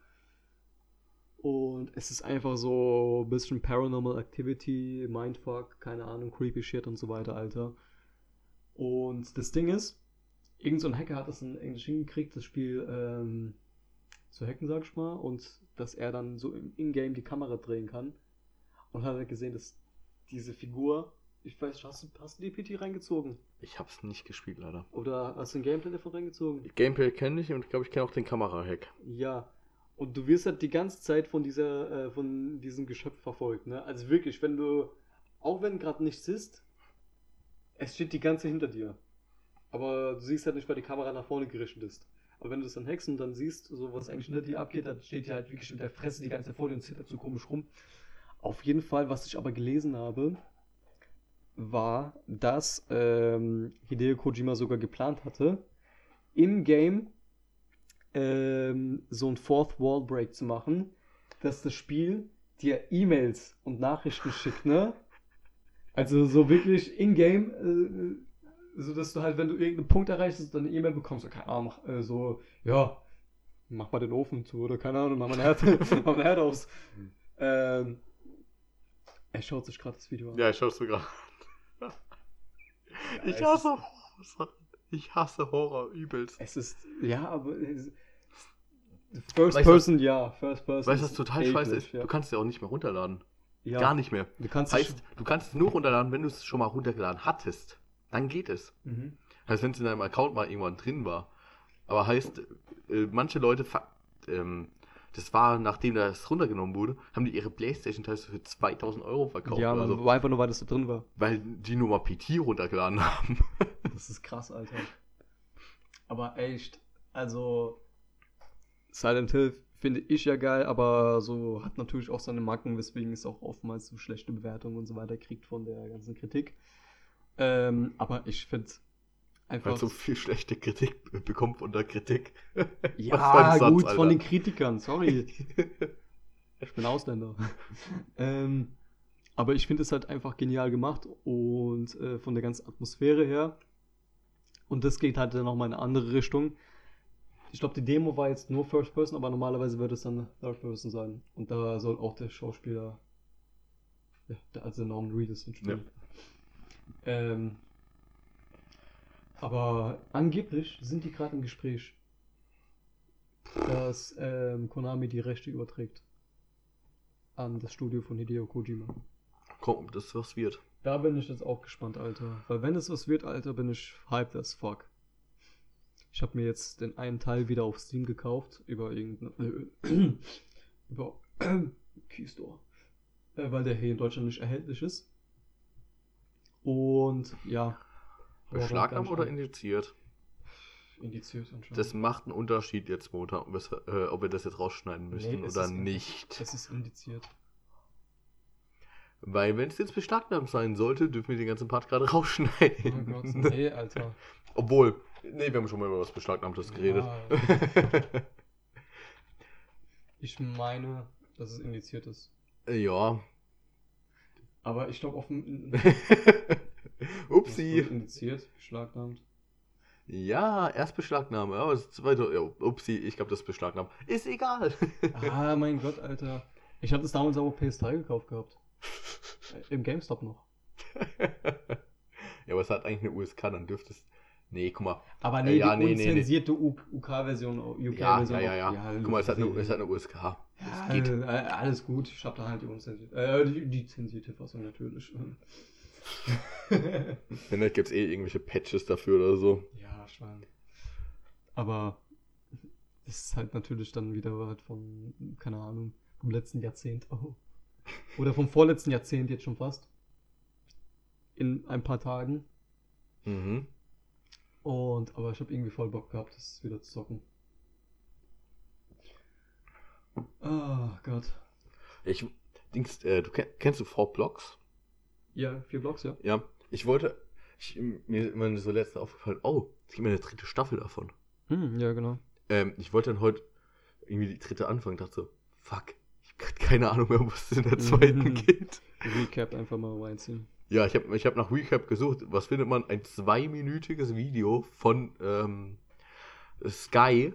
Und es ist einfach so ein bisschen Paranormal Activity, Mindfuck, keine Ahnung, creepy shit und so weiter, Alter. Und das Ding ist, irgend so ein Hacker hat das in Englisch hingekriegt, das Spiel ähm, zu hacken, sag ich mal, und dass er dann so im Ingame die Kamera drehen kann. Und hat halt gesehen, dass diese Figur, ich weiß, hast du, hast du die PT reingezogen? Ich hab's nicht gespielt, leider. Oder hast du ein Gameplay davon reingezogen? Gameplay kenne ich und ich glaube, ich kenne auch den Kamera-Hack. Ja. Und du wirst halt die ganze Zeit von dieser, äh, von diesem Geschöpf verfolgt, ne? Also wirklich, wenn du, auch wenn gerade nichts ist, es steht die ganze Zeit hinter dir. Aber du siehst halt nicht, weil die Kamera nach vorne gerichtet ist. Aber wenn du es dann hackst und dann siehst, so was eigentlich hinter dir abgeht, dann steht die halt wirklich mit der Fresse die ganze Zeit vor dir und zittert so komisch rum. Auf jeden Fall, was ich aber gelesen habe, war, dass ähm, Hideo Kojima sogar geplant hatte, im Game ähm, so ein Fourth Wall Break zu machen, dass das Spiel dir E-Mails und Nachrichten schickt, ne? Also so wirklich in-game, äh, so dass du halt, wenn du irgendeinen Punkt erreichst, dann eine E-Mail bekommst, so, keine Ahnung, äh, so, ja, mach mal den Ofen zu oder keine Ahnung, mach mal ein Herd, [laughs] mach mal ein Herd aus. Ähm, er schaut sich gerade das Video an. Ja, ich schaue es sogar. es ich hasse Horror. Ich hasse Horror übelst. Es ist, ja, aber es, First Weißt du- Person, ja, First Person. Weißt du, was total eklig, scheiße ist? Ja. Du kannst es ja auch nicht mehr runterladen. ja. Gar nicht mehr. Du kannst Heißt, du kannst es nur runterladen, wenn du es schon mal runtergeladen hattest. Dann geht es. Mhm. Heißt, wenn es in deinem Account mal irgendwann drin war. Aber heißt, äh, manche Leute, ähm, das war, nachdem das runtergenommen wurde, haben die ihre Playstation teilweise für 2000 Euro verkauft. Ja, man so, war einfach nur, weil das da drin war. weil die nur mal PT runtergeladen haben. [laughs] Das ist krass, Alter. Aber echt, also Silent Hill finde ich ja geil, aber so hat natürlich auch seine Macken, weswegen es auch oftmals so schlechte Bewertungen und so weiter kriegt von der ganzen Kritik. Ähm, aber ich finde einfach. Weil so viel schlechte Kritik be- bekommt unter Kritik. [laughs] ja, Satz, gut, Alter. von den Kritikern, sorry. [laughs] Ich bin Ausländer. [laughs] ähm, aber ich finde es halt einfach genial gemacht und äh, von der ganzen Atmosphäre her. Und das geht halt dann nochmal in eine andere Richtung. Ich glaube, die Demo war jetzt nur First Person, aber normalerweise wird es dann Third Person sein. Und da soll auch der Schauspieler, ja, der, also Norman Reedus spielen. Ähm, aber angeblich sind die gerade im Gespräch, dass ähm, Konami die Rechte überträgt an das Studio von Hideo Kojima. Komm, ob das was wird. Da bin ich jetzt auch gespannt, Alter. Weil wenn es was wird, Alter, bin ich hyped as fuck. Ich habe mir jetzt den einen Teil wieder auf Steam gekauft, über irgendeine, äh, [clears throat] über [clears throat] Keystore. Äh, weil der hier in Deutschland nicht erhältlich ist. Und ja. Beschlagnahmt oder injiziert? Indiziert anscheinend. Das macht einen Unterschied jetzt es, äh, ob wir das jetzt rausschneiden möchten es oder nicht. Es ist indiziert. Weil wenn es jetzt beschlagnahmt sein sollte, dürfen wir den ganzen Part gerade Oh [laughs] rausschneiden. Gott, [laughs] nee, Alter. Obwohl, nee, wir haben schon mal über was Beschlagnahmtes geredet. Ja, [laughs] ich meine, dass es indiziert ist. ja. Aber ich glaube, auf dem. [laughs] Upsi. Indiziert, beschlagnahmt. Ja, erst Beschlagnahme, aber das zweite, ja, upsi, ich glaube, das ist Beschlagnahmt. Ist egal. [laughs] Ah, mein Gott, Alter. Ich hatte es damals aber auf PS3 gekauft gehabt. Äh, Im GameStop noch. ja, aber es hat eigentlich eine USK, dann dürfte es. Nee, guck mal. Aber Äh, nee, ja, die nee, nee, nee. unzensierte UK-Version. UK Ja, ja, ja, ja. Guck mal, es hat eine, es hat eine USK. Ja, Das geht. äh, alles gut. Ich hab da halt die unzensierte, äh, die, die zensierte Fassung natürlich. [laughs] Wenn nicht, gibt es eh irgendwelche Patches dafür oder so. ja, Schwein. Aber das ist halt natürlich dann wieder halt von, keine Ahnung, vom letzten Jahrzehnt. Oh. Oder vom vorletzten Jahrzehnt jetzt schon fast. In ein paar Tagen. Mhm. Und, aber ich habe irgendwie voll Bock gehabt, das wieder zu zocken. Ah, Gott. Ich, Dings, äh, du kenn, kennst du V-Blocks? Ja, vier Blocks, ja. Ja. Ich wollte, ich, mir ist immer so letzte aufgefallen, oh, es gibt mir eine dritte Staffel davon. Hm, ja, genau. Ähm, ich wollte dann heute irgendwie die dritte anfangen, dachte so, fuck, ich habe keine Ahnung mehr, was es in der zweiten Mhm. geht. Recap einfach mal reinziehen. Ja, ich habe ich hab nach Recap gesucht. Was findet man? Ein zweiminütiges Video von ähm, Sky,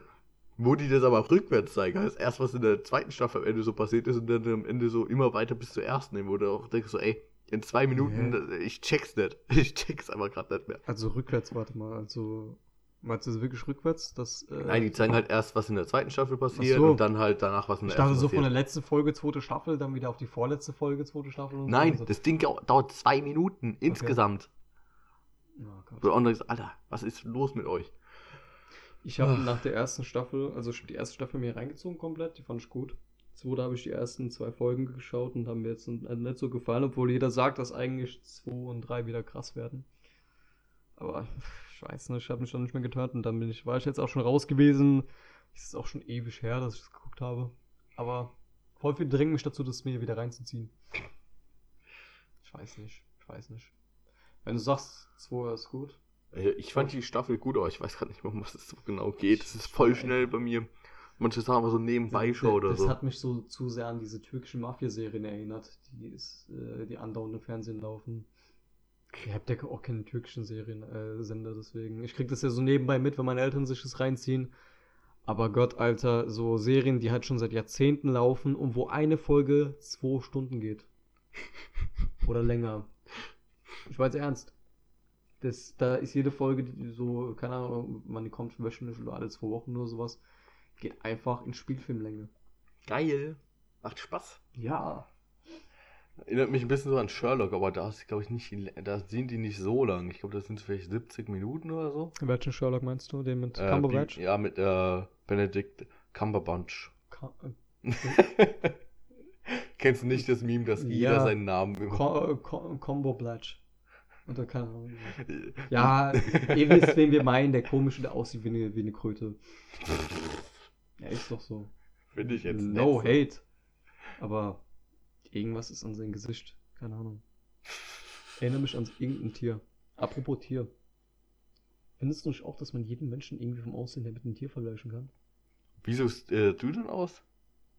wo die das aber rückwärts zeigen. Also erst, was in der zweiten Staffel am Ende so passiert ist und dann am Ende so immer weiter bis zur ersten, wo du auch denkst so, ey, in zwei Minuten, Hä? ich check's nicht. [laughs] Ich check's aber gerade nicht mehr. Also rückwärts, warte mal. Also, meinst du das wirklich rückwärts? Das, äh, Nein, die zeigen halt erst, was in der zweiten Staffel passiert so. und dann halt danach, was in ich der dachte ersten so von der passiert. letzten Folge, zweite Staffel, dann wieder auf die vorletzte Folge, zweite Staffel und Nein, so. Also, das Ding dau- dauert zwei Minuten insgesamt. oh Gott. Wo du auch denkst, Alter, was ist los mit euch? Ich habe Ach. nach der ersten Staffel, also ich hab die erste Staffel mir reingezogen komplett, die fand ich gut. Zweite habe ich die ersten zwei Folgen geschaut und haben mir jetzt nicht so gefallen, obwohl jeder sagt, dass eigentlich zwei und drei wieder krass werden. Aber ich weiß nicht, ich habe mich dann nicht mehr getötet und dann bin ich, war ich jetzt auch schon raus gewesen. Es ist auch schon ewig her, dass ich das geguckt habe. Aber voll viel drängen mich dazu, das mir wieder reinzuziehen. Ich weiß nicht, ich weiß nicht. Wenn du sagst, zwei ist gut. Äh, Ich fand die Staffel gut, aber ich weiß gerade nicht mehr, um was es so genau geht. Es ist voll schnell bei mir. Manche Sachen so nebenbei schaue oder das so. hat mich so zu sehr an diese türkischen Mafia-Serien erinnert, die, ist, äh, die andauernd im Fernsehen laufen. Ihr habt ja auch keine türkischen Serien, äh, Sender, deswegen. Ich krieg das ja so nebenbei mit, wenn meine Eltern sich das reinziehen. Aber Gott, Alter, so Serien, die halt schon seit Jahrzehnten laufen und wo eine Folge zwei Stunden geht. [laughs] Oder länger. Ich weiß ernst. Das, da ist jede Folge, die so, keine Ahnung, man kommt wöchentlich oder alle zwei Wochen oder sowas, geht einfach in Spielfilmlänge. Geil. Macht Spaß. Ja. Erinnert mich ein bisschen so an Sherlock, aber da ist, glaube ich, nicht, da sind die nicht so lang. Ich glaube, das sind vielleicht 70 Minuten oder so. Welchen Sherlock meinst du? Den mit Äh, Cumberbatch? ja, mit äh, Benedict Cumberbatch. Ka- [laughs] Kennst du nicht das Meme, dass jeder Ja. seinen Namen Ko- Combo Blatch. Oder keine Ahnung. [laughs] Ja, ihr wisst, wen wir meinen, der komische, der aussieht wie eine, wie eine Kröte. [laughs] Ja, ist doch so. Finde ich jetzt No nicht hate. Aber irgendwas ist an seinem Gesicht. Keine Ahnung. Erinnere mich an irgendein Tier. Apropos Tier. Findest du nicht auch, dass man jeden Menschen irgendwie vom Aussehen her mit einem Tier vergleichen kann? So. Wieso äh, du denn aus?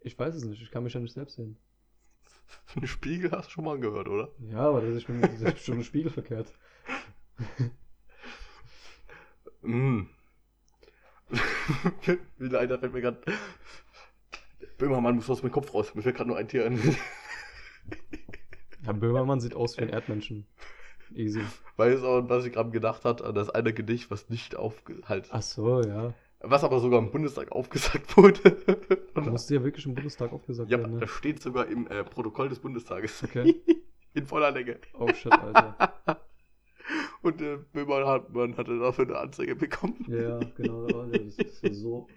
Ich weiß es nicht, ich kann mich ja nicht selbst sehen. [laughs] Einen Spiegel hast du schon mal gehört, oder? Ja, aber das ist, schon- das ist schon im Spiegel verkehrt. [laughs] Mm. [laughs] Wie leider fällt mir gerade. Böhmermann muss aus meinem Kopf raus. Mir fällt gerade nur ein Tier an. Ja, Böhmermann sieht aus wie ein Erdmenschen. Easy. Weißt du, was ich gerade gedacht hat an das eine Gedicht, was nicht aufge... Halt, Ach so, ja. was aber sogar im Bundestag aufgesagt wurde. Da musste ja wirklich im Bundestag aufgesagt ja, werden, ne? das steht sogar im äh, Protokoll des Bundestages. Okay. [laughs] In voller Länge. Oh shit, Alter. [laughs] Und äh, Böhmermann hatte dafür eine Anzeige bekommen. Ja, genau. Alter, Das ist so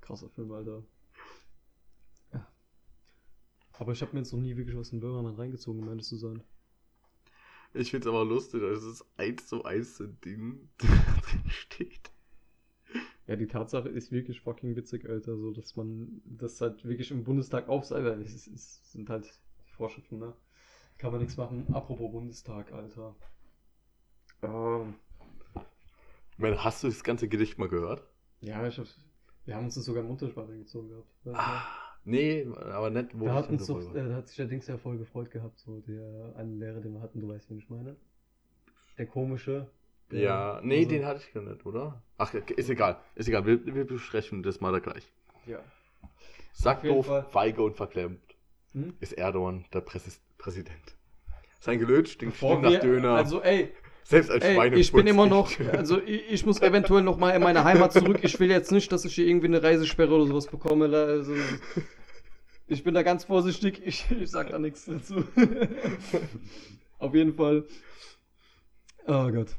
krasser Film, Alter. Ja. Aber ich habe mir jetzt noch nie wirklich was in Böhmermann reingezogen, um ehrlich zu sein. Ich find's aber lustig, dass es eins zu eins ein Ding [laughs] drin steht. Ja, die Tatsache ist wirklich fucking witzig, Alter, so dass man das halt wirklich im Bundestag aufsagt. Es, es sind halt Vorschriften, ne? Kann man nichts machen. Apropos Bundestag, Alter. Ähm, Ich meine, hast du das ganze Gedicht mal gehört? ja, ich hab, wir haben uns das sogar im Unterricht gezogen gehabt. Ah, nee, aber nicht, wo Da ich hat uns doch, äh, hat sich der Dings ja voll gefreut gehabt, so der eine Lehrer, den wir hatten, du weißt, wen ich meine. Der komische. der- Ja, nee, also- den hatte ich gar nicht, oder? Ach, ist egal. Ist egal, wir, wir besprechen das mal da gleich. Ja. Sack Auf jeden doof, Fall. feige und verklemmt Hm? ist Erdogan der Präsident. Sein Gelöt stinkt schlimm nach wir, Döner. Also, ey, Selbst als Schweine. ich bin immer noch, also ich, ich muss eventuell noch mal in meine Heimat zurück. Ich will jetzt nicht, dass ich hier irgendwie eine Reisesperre oder sowas bekomme. Also, ich bin da ganz vorsichtig. Ich, ich sag da nichts dazu. [laughs] Auf jeden Fall. Oh Gott.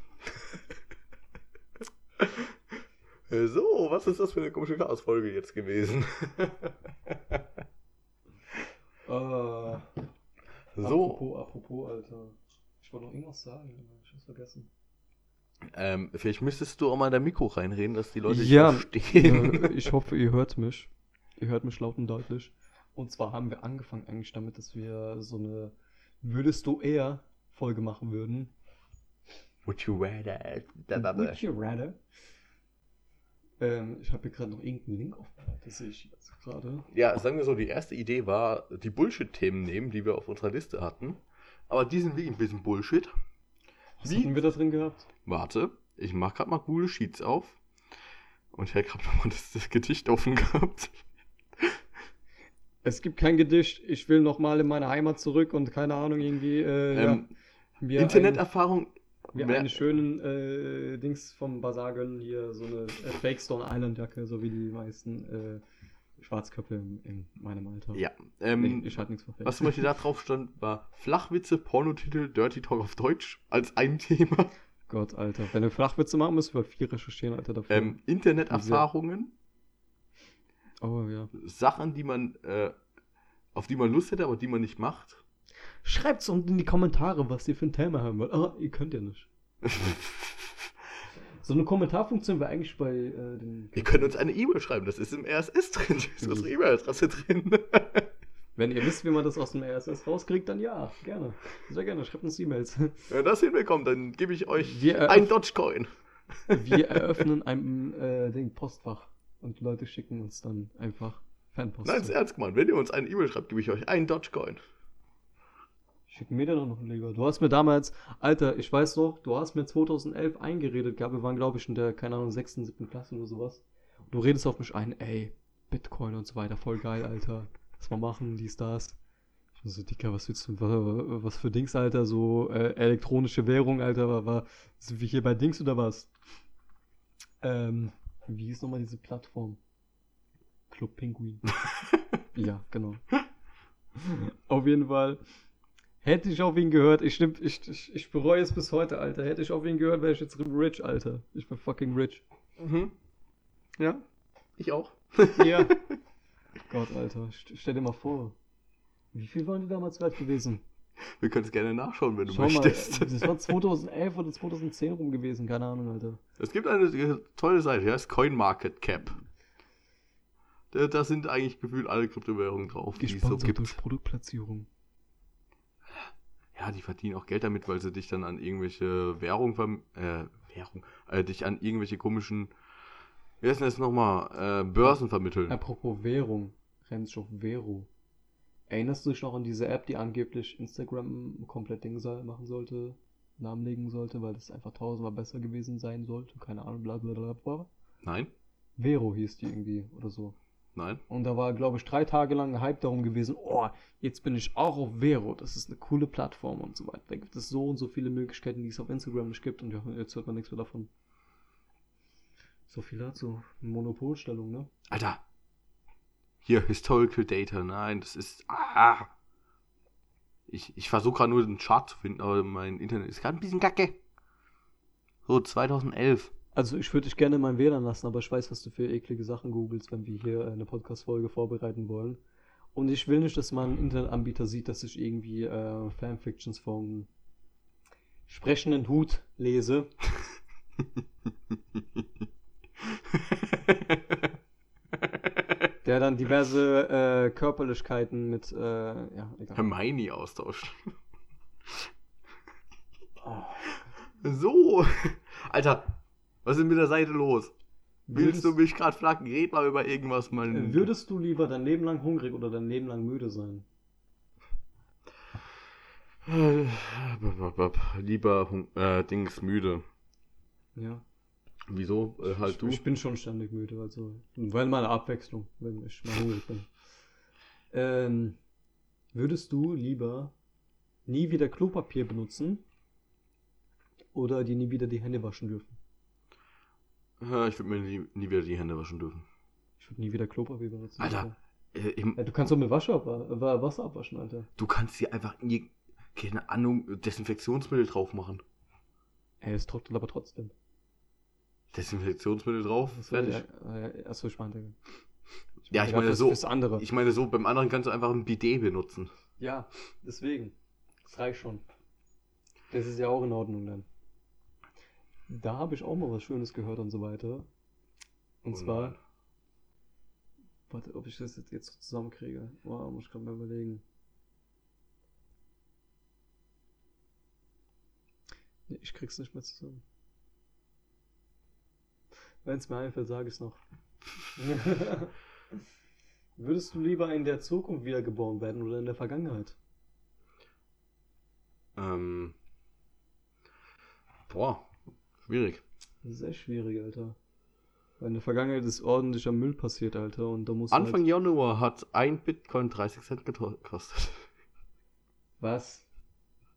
So, was ist das für eine komische Chaos-Folge jetzt gewesen? [laughs] Äh, so, Apropos, apropos, Alter. Ich wollte noch irgendwas sagen, ich hab's vergessen. ähm, vielleicht müsstest du auch mal in dein Mikro reinreden, dass die Leute Ja, verstehen. Äh, [laughs] ich hoffe, ihr hört mich. Ihr hört mich laut und deutlich. Und zwar haben wir angefangen eigentlich damit, dass wir so eine Würdest du eher Folge machen würden. Would you rather? Would you rather? Ähm, ich habe hier gerade noch irgendeinen Link offen. Das sehe ich jetzt gerade. Ja, sagen wir so, die erste Idee war, die Bullshit-Themen nehmen, die wir auf unserer Liste hatten. Aber die sind wirklich ein bisschen Bullshit. Was Wie? hatten wir da drin gehabt? Warte, ich mach grad mal Google Sheets auf. Und ich hätte gerade nochmal das, das Gedicht offen gehabt. Es gibt kein Gedicht. Ich will noch mal in meine Heimat zurück und keine Ahnung irgendwie. Äh, Ähm, ja, wir Interneterfahrung. Wir einen schönen äh, Dings vom Bazar gönnen, hier so eine äh, Fake Stone Island Jacke, so wie die meisten äh, Schwarzköpfe in, in meinem Alter. Ja, Nee, ähm, ich halte nichts Fake. was zum Beispiel da drauf stand, war Flachwitze, Pornotitel, Dirty Talk auf Deutsch als ein Thema. Gott, Alter. Wenn wir Flachwitze machen, müssen wir viel recherchieren, Alter, dafür. Ähm, Interneterfahrungen, oh ja. Sachen, die man, äh, auf die man Lust hätte, aber die man nicht macht. Schreibt's unten in die Kommentare, was ihr für ein Thema haben wollt. Ah, ihr könnt ja nicht. [laughs] So eine Kommentarfunktion wäre eigentlich bei äh, den. Ihr könnt uns eine E-Mail schreiben, das ist im RSS drin, da ist unsere E-Mail-Adresse drin. [laughs] Wenn ihr wisst, wie man das aus dem RSS rauskriegt, dann ja, gerne. Sehr gerne. Schreibt uns E-Mails. [laughs] Wenn das hinbekommt, dann gebe ich euch Wir, ein Dogecoin. Wir [laughs] eröffnen ein äh, Ding Postfach und Leute schicken uns dann einfach Fanpost. Nein, ist ernst gemeint. Wenn ihr uns eine E-Mail schreibt, gebe ich euch einen Dogecoin. Schicken mir einen Leger. Du hast mir damals, Alter, ich weiß noch, du hast mir 2011 eingeredet gehabt. Wir waren, glaube ich, in der, keine Ahnung, 6., 7. Klasse oder sowas. Du redest auf mich ein, ey, Bitcoin und so weiter, voll geil, Alter. Lass mal machen, dies, das. Ich war so, Dicker, was willst du, was, was für Dings, Alter, so äh, elektronische Währung, Alter, war, war, sind wir hier bei Dings oder was? Ähm, wie hieß nochmal diese Plattform? Club Penguin. [laughs] ja, genau. Auf jeden Fall. Hätte ich auf ihn gehört, ich, stimm, ich, ich, ich bereue es bis heute, Alter. Hätte ich auf ihn gehört, wäre ich jetzt rich, Alter. Ich bin fucking rich. Mhm. Ja? Ich auch. Ja. [laughs] Gott, Alter. St stell dir mal vor. Wie viel waren die damals wert gewesen? Wir können es gerne nachschauen, wenn du Schau mal, möchtest. das war 2011 oder 2010 rum gewesen, keine Ahnung, Alter. Es gibt eine tolle Seite, die heißt CoinMarketCap. Da, da sind eigentlich gefühlt alle Kryptowährungen drauf, die es so Gesponsert gibt. durch Produktplatzierung. Ja, die verdienen auch Geld damit, weil sie dich dann an irgendwelche Währung, äh, Währung, äh, dich an irgendwelche komischen, wie heißt denn das nochmal, äh, Börsen vermitteln. Apropos Währung, rennst auf Vero. Erinnerst du dich noch an diese App, die angeblich Instagram komplett Ding machen sollte, Namen legen sollte, weil das einfach tausendmal besser gewesen sein sollte? Keine Ahnung, bla bla bla bla. Nein, Vero hieß die irgendwie oder so. Nein. Und da war, glaube ich, drei Tage lang Hype darum gewesen, oh, jetzt bin ich auch auf Vero, das ist eine coole Plattform und so weiter. Da gibt es so und so viele Möglichkeiten, die es auf Instagram nicht gibt und ja, jetzt hört man nichts mehr davon. So viel dazu. Monopolstellung, ne? Alter. Hier, Historical Data. Nein, das ist. Ah. Ich, ich versuche gerade nur den Chart zu finden, aber mein Internet ist gerade ein bisschen kacke. So, 2011. Also ich würde dich gerne in meinem WLAN lassen, aber ich weiß, was du für eklige Sachen googelst, wenn wir hier eine Podcast-Folge vorbereiten wollen. Und ich will nicht, dass mein Internetanbieter sieht, dass ich irgendwie äh, Fanfictions vom sprechenden Hut lese. [laughs] Der dann diverse äh, Körperlichkeiten mit, äh, ja, egal. Hermione austauscht. Oh. So. Alter, was ist mit der Seite los? Willst Würdest- du mich gerade flacken? Red mal über irgendwas, Mann. Würdest du lieber dein Leben lang hungrig oder dein Leben lang müde sein? Äh, Lieber äh, Dings müde. Ja. Wieso? Äh, halt ich, du. ich bin schon ständig müde, also. Weil meine Abwechslung, wenn ich mal hungrig bin. Ähm, würdest du lieber nie wieder Klopapier benutzen oder dir nie wieder die Hände waschen dürfen? Ich würde mir nie, nie wieder die Hände waschen dürfen. Ich würde nie wieder Klopapier benutzen. Alter. Äh, im, Ja, du kannst doch mit Wasser, ab, Wasser abwaschen, Alter. du kannst hier einfach nie, keine Ahnung, Desinfektionsmittel drauf machen. Ey, es trocknet aber trotzdem. Desinfektionsmittel drauf, Achso, fertig. ja, äh, achso, ich meinte. Ja, ich meine so-. Ich meine so, beim anderen kannst du einfach ein Bidet benutzen. Ja, deswegen. Das reicht schon. Das ist ja auch in Ordnung dann. Da habe ich auch mal was Schönes gehört und so weiter. Und Oh zwar, warte, ob ich das jetzt, jetzt so zusammenkriege. Wow, muss ich gerade mal überlegen. Nee, ich krieg's nicht mehr zusammen. Wenn es mir einfällt, sage ich es noch. [laughs] Würdest du lieber in der Zukunft wiedergeboren werden oder in der Vergangenheit? Ähm. Boah, schwierig. Echt schwierig, Alter. Weil in der Vergangenheit ist ordentlicher Müll passiert, Alter. Und da muss Anfang halt... Januar hat ein Bitcoin 30 Cent gekostet. Was?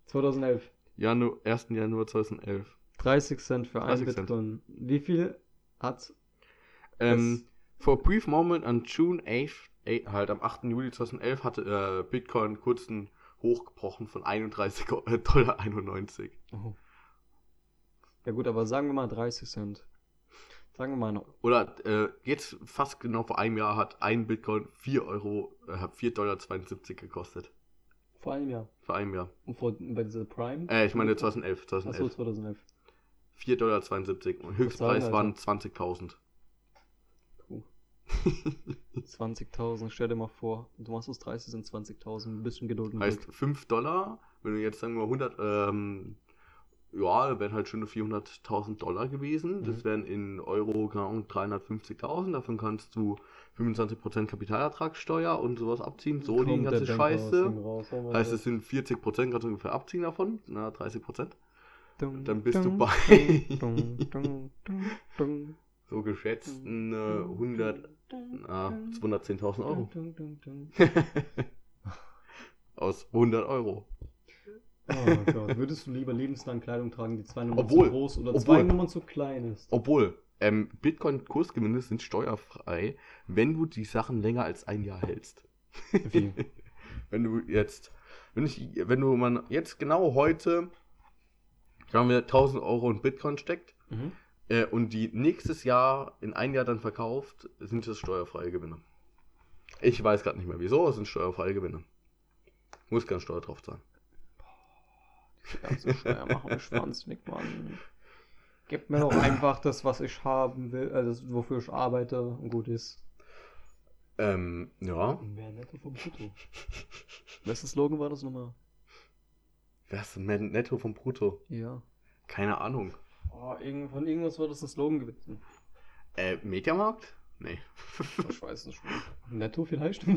2011. Janu 1. Januar 2011. 30 Cent für ein 30 Cent. Bitcoin. Wie viel hat... Ähm, for a brief moment on June 8th, eh, halt am 8. Juli 2011, hatte äh, Bitcoin kurz einen hochgebrochen von 31 Go- äh, Dollar 91. Oh. Ja gut, aber sagen wir mal 30 Cent. Sagen wir mal noch. Oder äh, jetzt fast genau vor einem Jahr hat ein Bitcoin 4 Euro, äh, hat 4,72 Dollar gekostet. Vor einem Jahr. Vor einem Jahr. Und vor, bei dieser Prime? Äh, ich meine 2011, Achso, 2011. 2011. 4,72 Dollar. Und Höchstpreis Alter. waren 20.000. Puh. 20.000, stell dir mal vor. Du machst aus 30 sind 20.000. Ein bisschen Geduld Heißt Glück. 5 Dollar, wenn du jetzt sagen wir 100, ähm, ja, wären halt schon 400.000 Dollar gewesen. Das Mhm. wären in Euro Ahnung, 350.000. Davon kannst du 25% Kapitalertragssteuer und sowas abziehen. So die Kommt der ganze Scheiße. raus, Heißt, es sind 40% kannst du ungefähr abziehen davon. Na, 30%. Dum, dann bist du dum, bei- dum, [laughs] So geschätzten äh, dum, 100, dum, ah, dum, 210.000 Euro. [laughs] Aus 100 Euro. Oh Gott, würdest du lieber lebenslang Kleidung tragen, die zwei Nummern Obwohl- zu groß oder obwohl- zwei Nummern zu klein ist? Obwohl, ähm, Bitcoin-Kursgewinne sind steuerfrei, wenn du die Sachen länger als ein Jahr hältst. Wie? [laughs] Wenn du jetzt, wenn ich, wenn du man jetzt genau heute, sagen wir 1000 Euro in Bitcoin steckt Mhm. äh, und die nächstes Jahr in ein Jahr dann verkauft, sind das steuerfreie Gewinne. Ich weiß gerade nicht mehr wieso, es sind steuerfreie Gewinne. Muss keine Steuer drauf zahlen. Ganze Steuer machen wahnsinnig, Mann. Gib mir doch [clears throat] einfach das, was ich haben will, äh, das, wofür ich arbeite und gut ist. Ähm, ja. Mehr netto vom Brutto. [laughs] Wessen Slogan war das nochmal? Wer ist mehr netto vom Brutto? Ja. Keine Ahnung. Oh, von irgendwas war das ein Slogan gewesen. Äh, Mediamarkt? Nee. Ich weiß nicht. [laughs] Netto vielleicht? [laughs]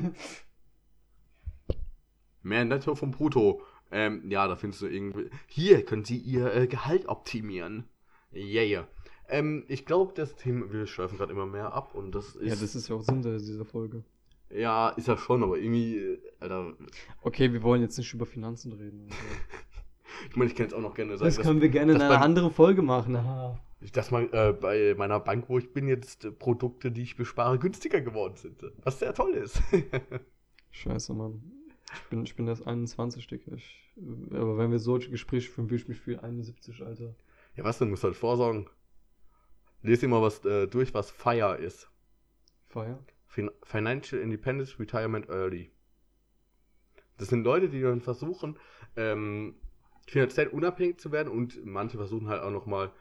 Mehr netto vom Brutto. Ähm, ja, da findest du irgendwie. Hier können Sie Ihr äh, Gehalt optimieren. Yeah, yeah. Ähm, ich glaube, das Thema, wir schweifen gerade immer mehr ab und das ist. ja, das ist ja auch Sinn dieser Folge. Ja, ist ja schon, aber irgendwie, äh, Alter. Okay, wir wollen jetzt nicht über Finanzen reden. [laughs] Ich meine, ich kann jetzt auch noch gerne sagen, Das können wir gerne in einer anderen Folge machen. Aha. dass mal äh, bei meiner Bank, wo ich bin, jetzt äh, Produkte, die ich bespare, günstiger geworden sind. Was sehr toll ist. [laughs] Scheiße, Mann. Ich bin, ich bin erst 21, Digga. Ich, aber wenn wir solche Gespräche führen, will ich mich für 71, Alter. ja, was denn? Musst halt vorsorgen. Lies dir mal was äh, durch, was FIRE ist. Feier? Fin Financial Independence Retirement Early. Das sind Leute, die dann versuchen, ähm, finanziell unabhängig zu werden und manche versuchen halt auch nochmal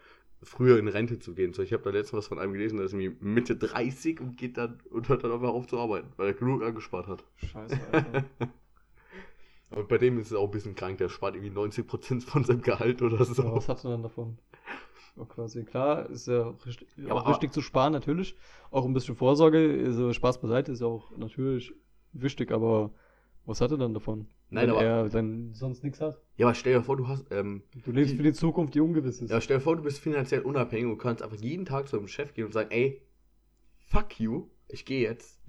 früher in Rente zu gehen. So, ich habe da letztens was von einem gelesen, der ist irgendwie Mitte 30 und geht dann und hört dann einfach auf zu arbeiten, weil er genug angespart hat. Scheiße, Alter. [laughs] Und bei dem ist es auch ein bisschen krank, der spart irgendwie 90% von seinem Gehalt oder so. Ja, was hat er dann davon? Ja, quasi klar, ist ja richtig, Ja, auch aber- richtig zu sparen, natürlich. Auch ein bisschen Vorsorge, also Spaß beiseite ist ja auch natürlich wichtig, aber was hat er dann davon? Nein, wenn aber- er dann sonst nichts hat. Ja, aber stell dir vor, du hast, ähm, Du lebst für die Zukunft, die ungewiss ist. ja, stell dir vor, du bist finanziell unabhängig und kannst einfach jeden Tag zu einem Chef gehen und sagen, ey, fuck you, ich gehe jetzt.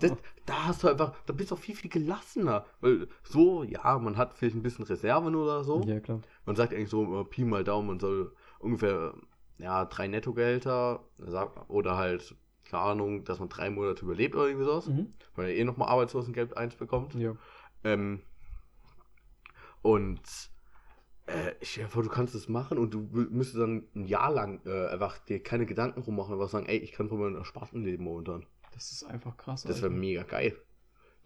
Das, da hast du einfach, da bist du auch viel, viel gelassener. Weil so, ja, man hat vielleicht ein bisschen Reserven oder so. ja, klar. Man sagt eigentlich so, äh, Pi mal Daumen, man soll ungefähr, ja, drei Nettogehälter, oder halt, keine Ahnung, dass man drei Monate überlebt oder irgendwie sowas. Mhm. Weil er eh nochmal Arbeitslosengeld 1 bekommt. Ja. Ähm, und äh, ich vor, du kannst es machen und du müsstest dann ein Jahr lang äh, einfach dir keine Gedanken rummachen, einfach sagen, ey, ich kann von meinem Ersparten leben momentan. Das ist einfach krass. Das wäre mega geil.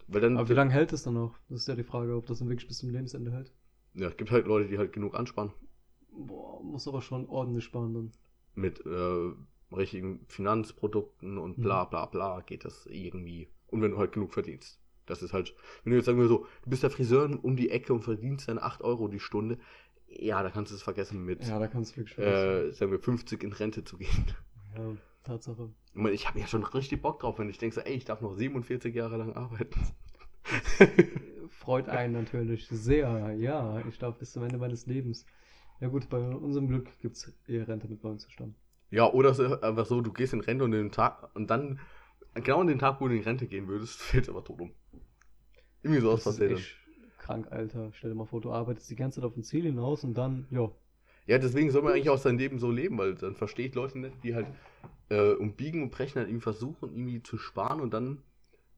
Weil dann, Aber wie lange hält es dann noch? Das ist ja die Frage, ob das dann wirklich bis zum Lebensende hält. ja, es gibt halt Leute, die halt genug ansparen. Boah, muss aber schon ordentlich sparen dann. Mit äh, richtigen Finanzprodukten und Mhm. bla bla bla geht das irgendwie. Und wenn du halt genug verdienst. Das ist halt, wenn du jetzt sagen wir so, du bist der Friseur um die Ecke und verdienst dann 8 Euro die Stunde, ja, da kannst du es vergessen mit, Ja, da kannst du wirklich äh, sagen wir, 50 in Rente zu gehen. Ja, Tatsache. Ich, habe ja schon richtig Bock drauf, wenn ich denke, so, ey, ich darf noch 47 Jahre lang arbeiten. [laughs] [laughs] Freut einen natürlich sehr. Ja, ich darf bis zum Ende meines Lebens. Ja gut, bei unserem Glück gibt es eher Rente mit 90 dann. Ja, oder so, einfach so, du gehst in Rente und, den Tag, und dann, genau an den Tag, wo du in Rente gehen würdest, [laughs] fällt aber tot um. Irgendwie passiert dann. echt krank, Alter. Stell dir mal vor, du arbeitest die ganze Zeit auf ein Ziel hinaus und dann, ja. Ja, deswegen soll man eigentlich auch sein Leben so leben, weil dann verstehe ich Leute nicht, die halt äh, um Biegen und Brechen halt irgendwie versuchen, irgendwie zu sparen und dann,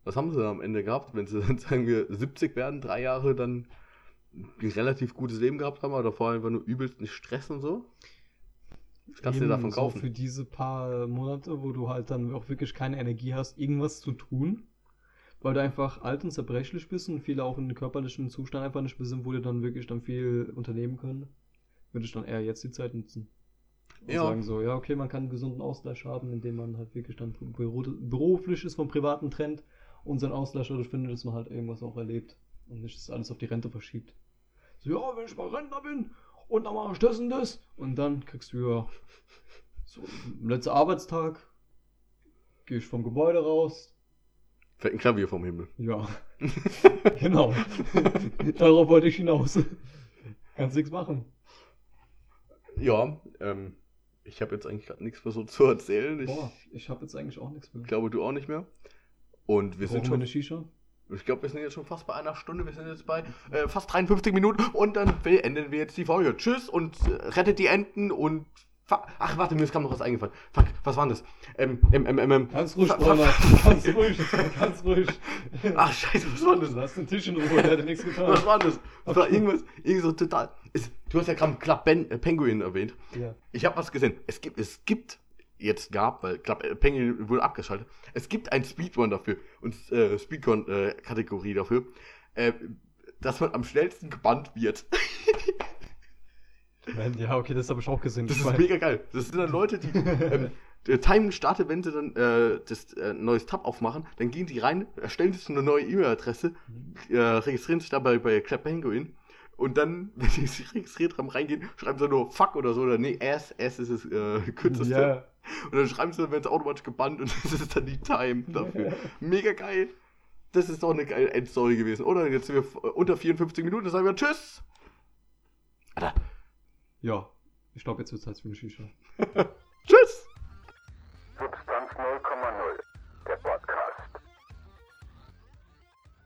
was haben sie dann am Ende gehabt, wenn sie dann, [laughs] sagen wir, 70 werden, drei Jahre dann ein relativ gutes Leben gehabt haben, aber davor einfach nur übelsten Stress und so? Was kannst du dir davon so kaufen? für diese paar Monate, wo du halt dann auch wirklich keine Energie hast, irgendwas zu tun, weil du einfach alt und zerbrechlich bist und viele auch in einem körperlichen Zustand einfach nicht sind, wo die dann wirklich dann viel unternehmen können, würde ich dann eher jetzt die Zeit nutzen. Und Ja. sagen so, ja, okay, man kann einen gesunden Ausgleich haben, indem man halt wirklich dann beru- beruflich ist vom privaten Trend und seinen Ausgleich dadurch findet, dass man halt irgendwas auch erlebt und nicht das alles auf die Rente verschiebt. So, ja, wenn ich mal Rentner bin und dann mache ich das und das und dann kriegst du ja so letzter Arbeitstag, gehe ich vom Gebäude raus, Fällt ein Klavier vom Himmel. ja, [laughs] genau, [laughs] darauf wollte ich hinaus. Kannst nichts machen. Ja, ähm, ich habe jetzt eigentlich gerade nichts mehr so [laughs] zu erzählen. Ich Boah, ich habe jetzt eigentlich auch nichts mehr. glaube, du auch nicht mehr. Und wir sind Brauchen wir schon eine Shisha? Ich glaube, wir sind jetzt schon fast bei einer Stunde. Wir sind jetzt bei äh, fast 53 Minuten und dann beenden wir jetzt die Folge. Tschüss und äh, rettet die Enten und. Ach, warte, mir ist gerade noch was eingefallen. Fuck, was war denn das? Ähm, ähm, ähm, ähm. Ganz ruhig, fa- Ganz ruhig, ganz ruhig. [laughs] Ach, scheiße, was war denn das? Lass den Tisch in Ruhe, der hätte nichts Was getan. war denn das? Das war irgendwas, irgendwie so total. Ist, du hast ja gerade Club ben, äh, Penguin erwähnt. Ja. Ich habe was gesehen. Es gibt, es gibt jetzt gab, weil Club äh, Penguin wurde abgeschaltet. Es gibt ein Speedrun dafür und äh, Speedrun-Kategorie dafür, äh, dass man am schnellsten gebannt wird. [laughs] Ja, okay, das habe ich auch gesehen. Das Ich ist mega geil. Das sind dann Leute, die [laughs] ähm, der Timing startet, wenn sie dann äh, das äh, neues Tab aufmachen, dann gehen die rein, erstellen sich eine neue E-Mail-Adresse, äh, registrieren sich dabei bei Club Penguin und dann, [laughs] wenn die sich registriert haben, reingehen, schreiben sie nur Fuck oder so oder nee, S, S ist das äh, [laughs] kürzeste. Ja, Und dann schreiben sie dann, wenn sie automatisch gebannt und das ist dann die Time dafür. Mega geil. Das ist doch eine geile Endstory gewesen. Oder jetzt sind wir unter 54 Minuten, dann sagen wir Tschüss. Alter, ja. Ich glaube, jetzt wird es Zeit für eine Shisha. [laughs] Tschüss. Substanz [laughs] 0,0.